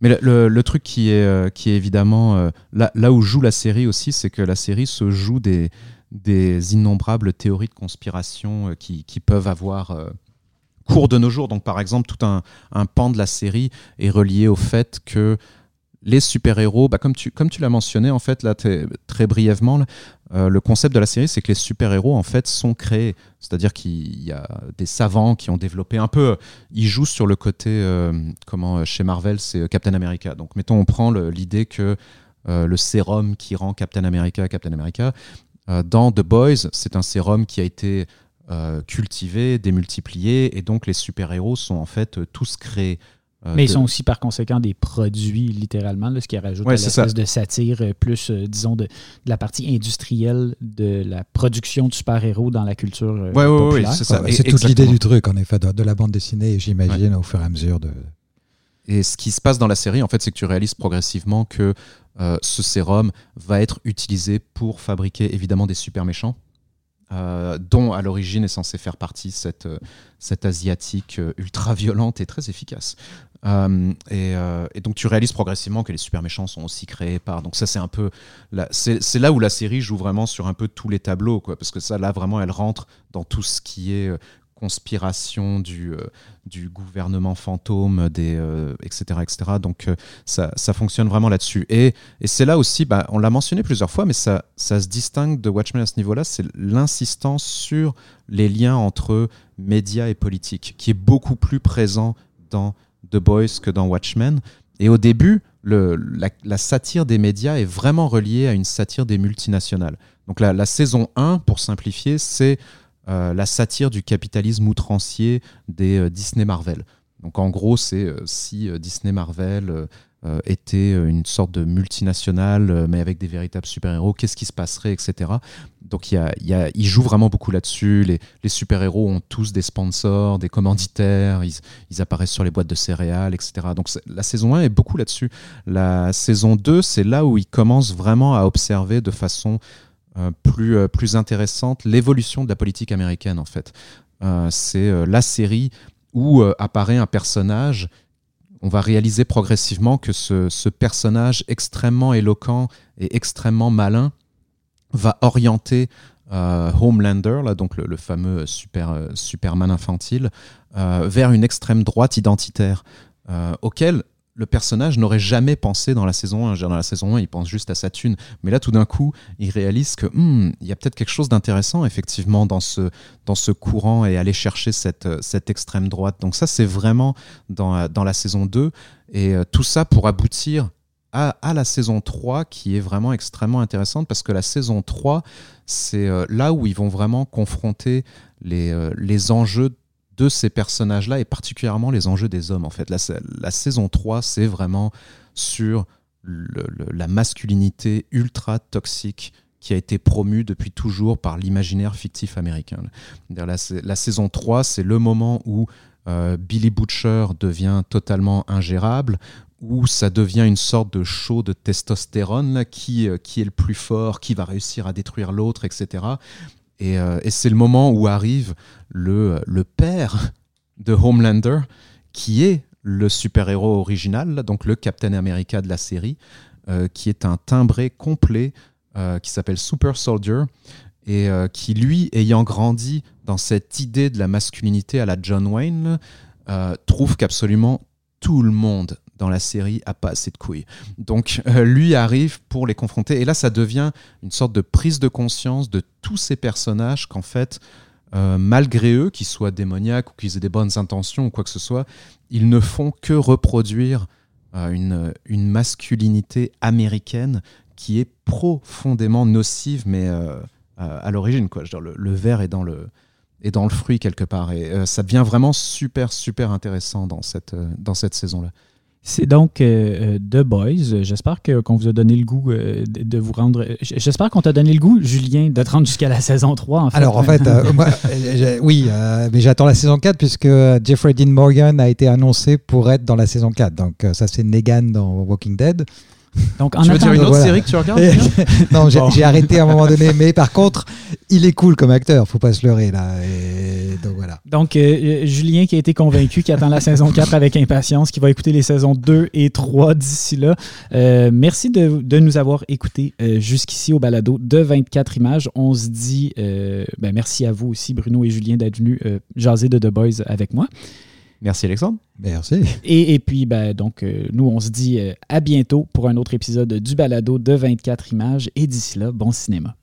Mais le, le- le truc qui est, euh, qui est évidemment euh, là, là où joue la série aussi, c'est que la série se joue des, des innombrables théories de conspiration euh, qui, qui peuvent avoir euh, cours de nos jours. Donc par exemple, tout un, pan de la série est relié au fait que les super-héros, bah, comme tu, l'as mentionné en fait là très brièvement, euh, le concept de la série, c'est que les super-héros en fait sont créés. C'est-à-dire qu'il y a des savants qui ont développé un peu. Ils jouent sur le côté, euh, comment euh, chez Marvel, c'est euh, Captain America. Donc mettons, on prend l'idée que euh, le sérum qui rend Captain America Captain America. euh, dans The Boys, c'est un sérum qui a été euh, cultivé, démultiplié, et donc les super-héros sont en fait euh, tous créés. euh, Mais ils de- sont aussi par conséquent des produits, littéralement, là, ce qui rajoute Ouais, à c'est l'espèce de satire, plus, euh, disons, de, de la partie industrielle de la production de super-héros dans la culture euh, Ouais, ouais, ouais, populaire. c'est ça. Ouais, Et- c'est toute l'idée du truc, en effet, de, de la bande dessinée, j'imagine, au fur et à mesure de. Et ce qui se passe dans la série, en fait, c'est que tu réalises progressivement que euh, ce sérum va être utilisé pour fabriquer évidemment des super méchants, euh, dont à l'origine est censé faire partie cette, euh, cette asiatique euh, ultra violente et très efficace. Et, donc tu réalises progressivement que les super méchants sont aussi créés par. Donc ça c'est un peu, c'est là où la série joue vraiment sur un peu tous les tableaux, quoi, parce que ça là vraiment elle rentre dans tout ce qui est conspiration du, euh, du gouvernement fantôme, des, euh, etc., etc. Donc euh, ça, ça fonctionne vraiment là-dessus. Et, c'est là aussi, bah, on l'a mentionné plusieurs fois, mais ça, se distingue de Watchmen à ce niveau-là, c'est l'insistance sur les liens entre médias et politique, qui est beaucoup plus présent dans The Boys que dans Watchmen. Et au début, la, satire des médias est vraiment reliée à une satire des multinationales. Donc la, la saison 1, pour simplifier, c'est la satire du capitalisme outrancier des euh, Disney Marvel. Donc en gros, c'est euh, si euh, Disney Marvel euh, euh, était euh, une sorte de multinationale, euh, mais avec des véritables super-héros, qu'est-ce qui se passerait, etc. Donc il y a, il y a- il joue vraiment beaucoup là-dessus. Les, super-héros ont tous des sponsors, des commanditaires, ils, ils apparaissent sur les boîtes de céréales, etc. Donc la saison 1 est beaucoup là-dessus. La saison 2, c'est là où ils commencent vraiment à observer de façon euh, plus, euh, plus intéressante l'évolution de la politique américaine, en fait. Euh, c'est euh, la série où euh, apparaît un personnage. On va réaliser progressivement que ce, ce personnage extrêmement éloquent et extrêmement malin va orienter euh, Homelander, là, donc le, fameux super, euh, Superman infantile, euh, vers une extrême droite identitaire, euh, auquel le personnage n'aurait jamais pensé dans la saison 1. Je veux dire, Dans la saison 1, il pense juste à sa thune. Mais là, tout d'un coup, il réalise que hmm, il y a peut-être quelque chose d'intéressant, effectivement, dans ce, dans ce courant et aller chercher cette, euh, cette extrême droite. Donc ça, c'est vraiment dans, euh, dans la saison 2. Et euh, tout ça pour aboutir à, à la saison 3, qui est vraiment extrêmement intéressante, parce que la saison 3, c'est là où ils vont vraiment confronter les, les enjeux de ces personnages-là, et particulièrement les enjeux des hommes, en fait. La, la saison 3, c'est vraiment sur la masculinité ultra toxique qui a été promue depuis toujours par l'imaginaire fictif américain. La, la saison 3, c'est le moment où euh, Billy Butcher devient totalement ingérable, où ça devient une sorte de show de testostérone, là, qui, euh, qui est le plus fort, qui va réussir à détruire l'autre, etc. Et, euh, et c'est le moment où arrive le, le père de Homelander, qui est le super-héros original, donc le Captain America de la série, euh, qui est un timbré complet euh, qui s'appelle Super Soldier, et qui, lui, ayant grandi dans cette idée de la masculinité à la John Wayne, trouve qu'absolument tout le monde dans la série a pas assez de couilles. Donc euh, lui arrive pour les confronter, et là ça devient une sorte de prise de conscience de tous ces personnages qu'en fait, euh, malgré eux, qu'ils soient démoniaques ou qu'ils aient des bonnes intentions ou quoi que ce soit, ils ne font que reproduire euh, une, masculinité américaine qui est profondément nocive, mais à, l'origine. quoi. Je Le, verre est dans le, et dans le fruit quelque part. Et ça devient vraiment super, super intéressant dans cette, dans cette saison-là. C'est donc euh, The Boys. J'espère que, qu'on vous a donné le goût de, de, vous rendre. J'espère qu'on t'a donné le goût, Julien, de te rendre jusqu'à la saison 3. En fait. Alors, en fait, moi, oui, mais j'attends la saison 4 puisque Jeffrey Dean Morgan a été annoncé pour être dans la saison 4. Donc, ça, c'est Negan dans Walking Dead. Donc, en tu veux dire une autre série que tu regardes Non, j'ai arrêté à un moment donné, mais par contre, il est cool comme acteur, faut pas se leurrer là. donc voilà. Donc, euh, Julien qui a été convaincu, qui attend la saison 4 avec impatience, qui va écouter les saisons 2 et 3 d'ici là. Euh, merci de, de, nous avoir écoutés euh, jusqu'ici au balado de 24 images. On se dit ben, merci à vous aussi, Bruno et Julien, d'être venus jaser de The Boys avec moi. Merci Alexandre. Merci. Et, et puis, ben, donc, euh, nous, on se dit euh, à bientôt pour un autre épisode du balado de 24 images. Et d'ici là, bon cinéma.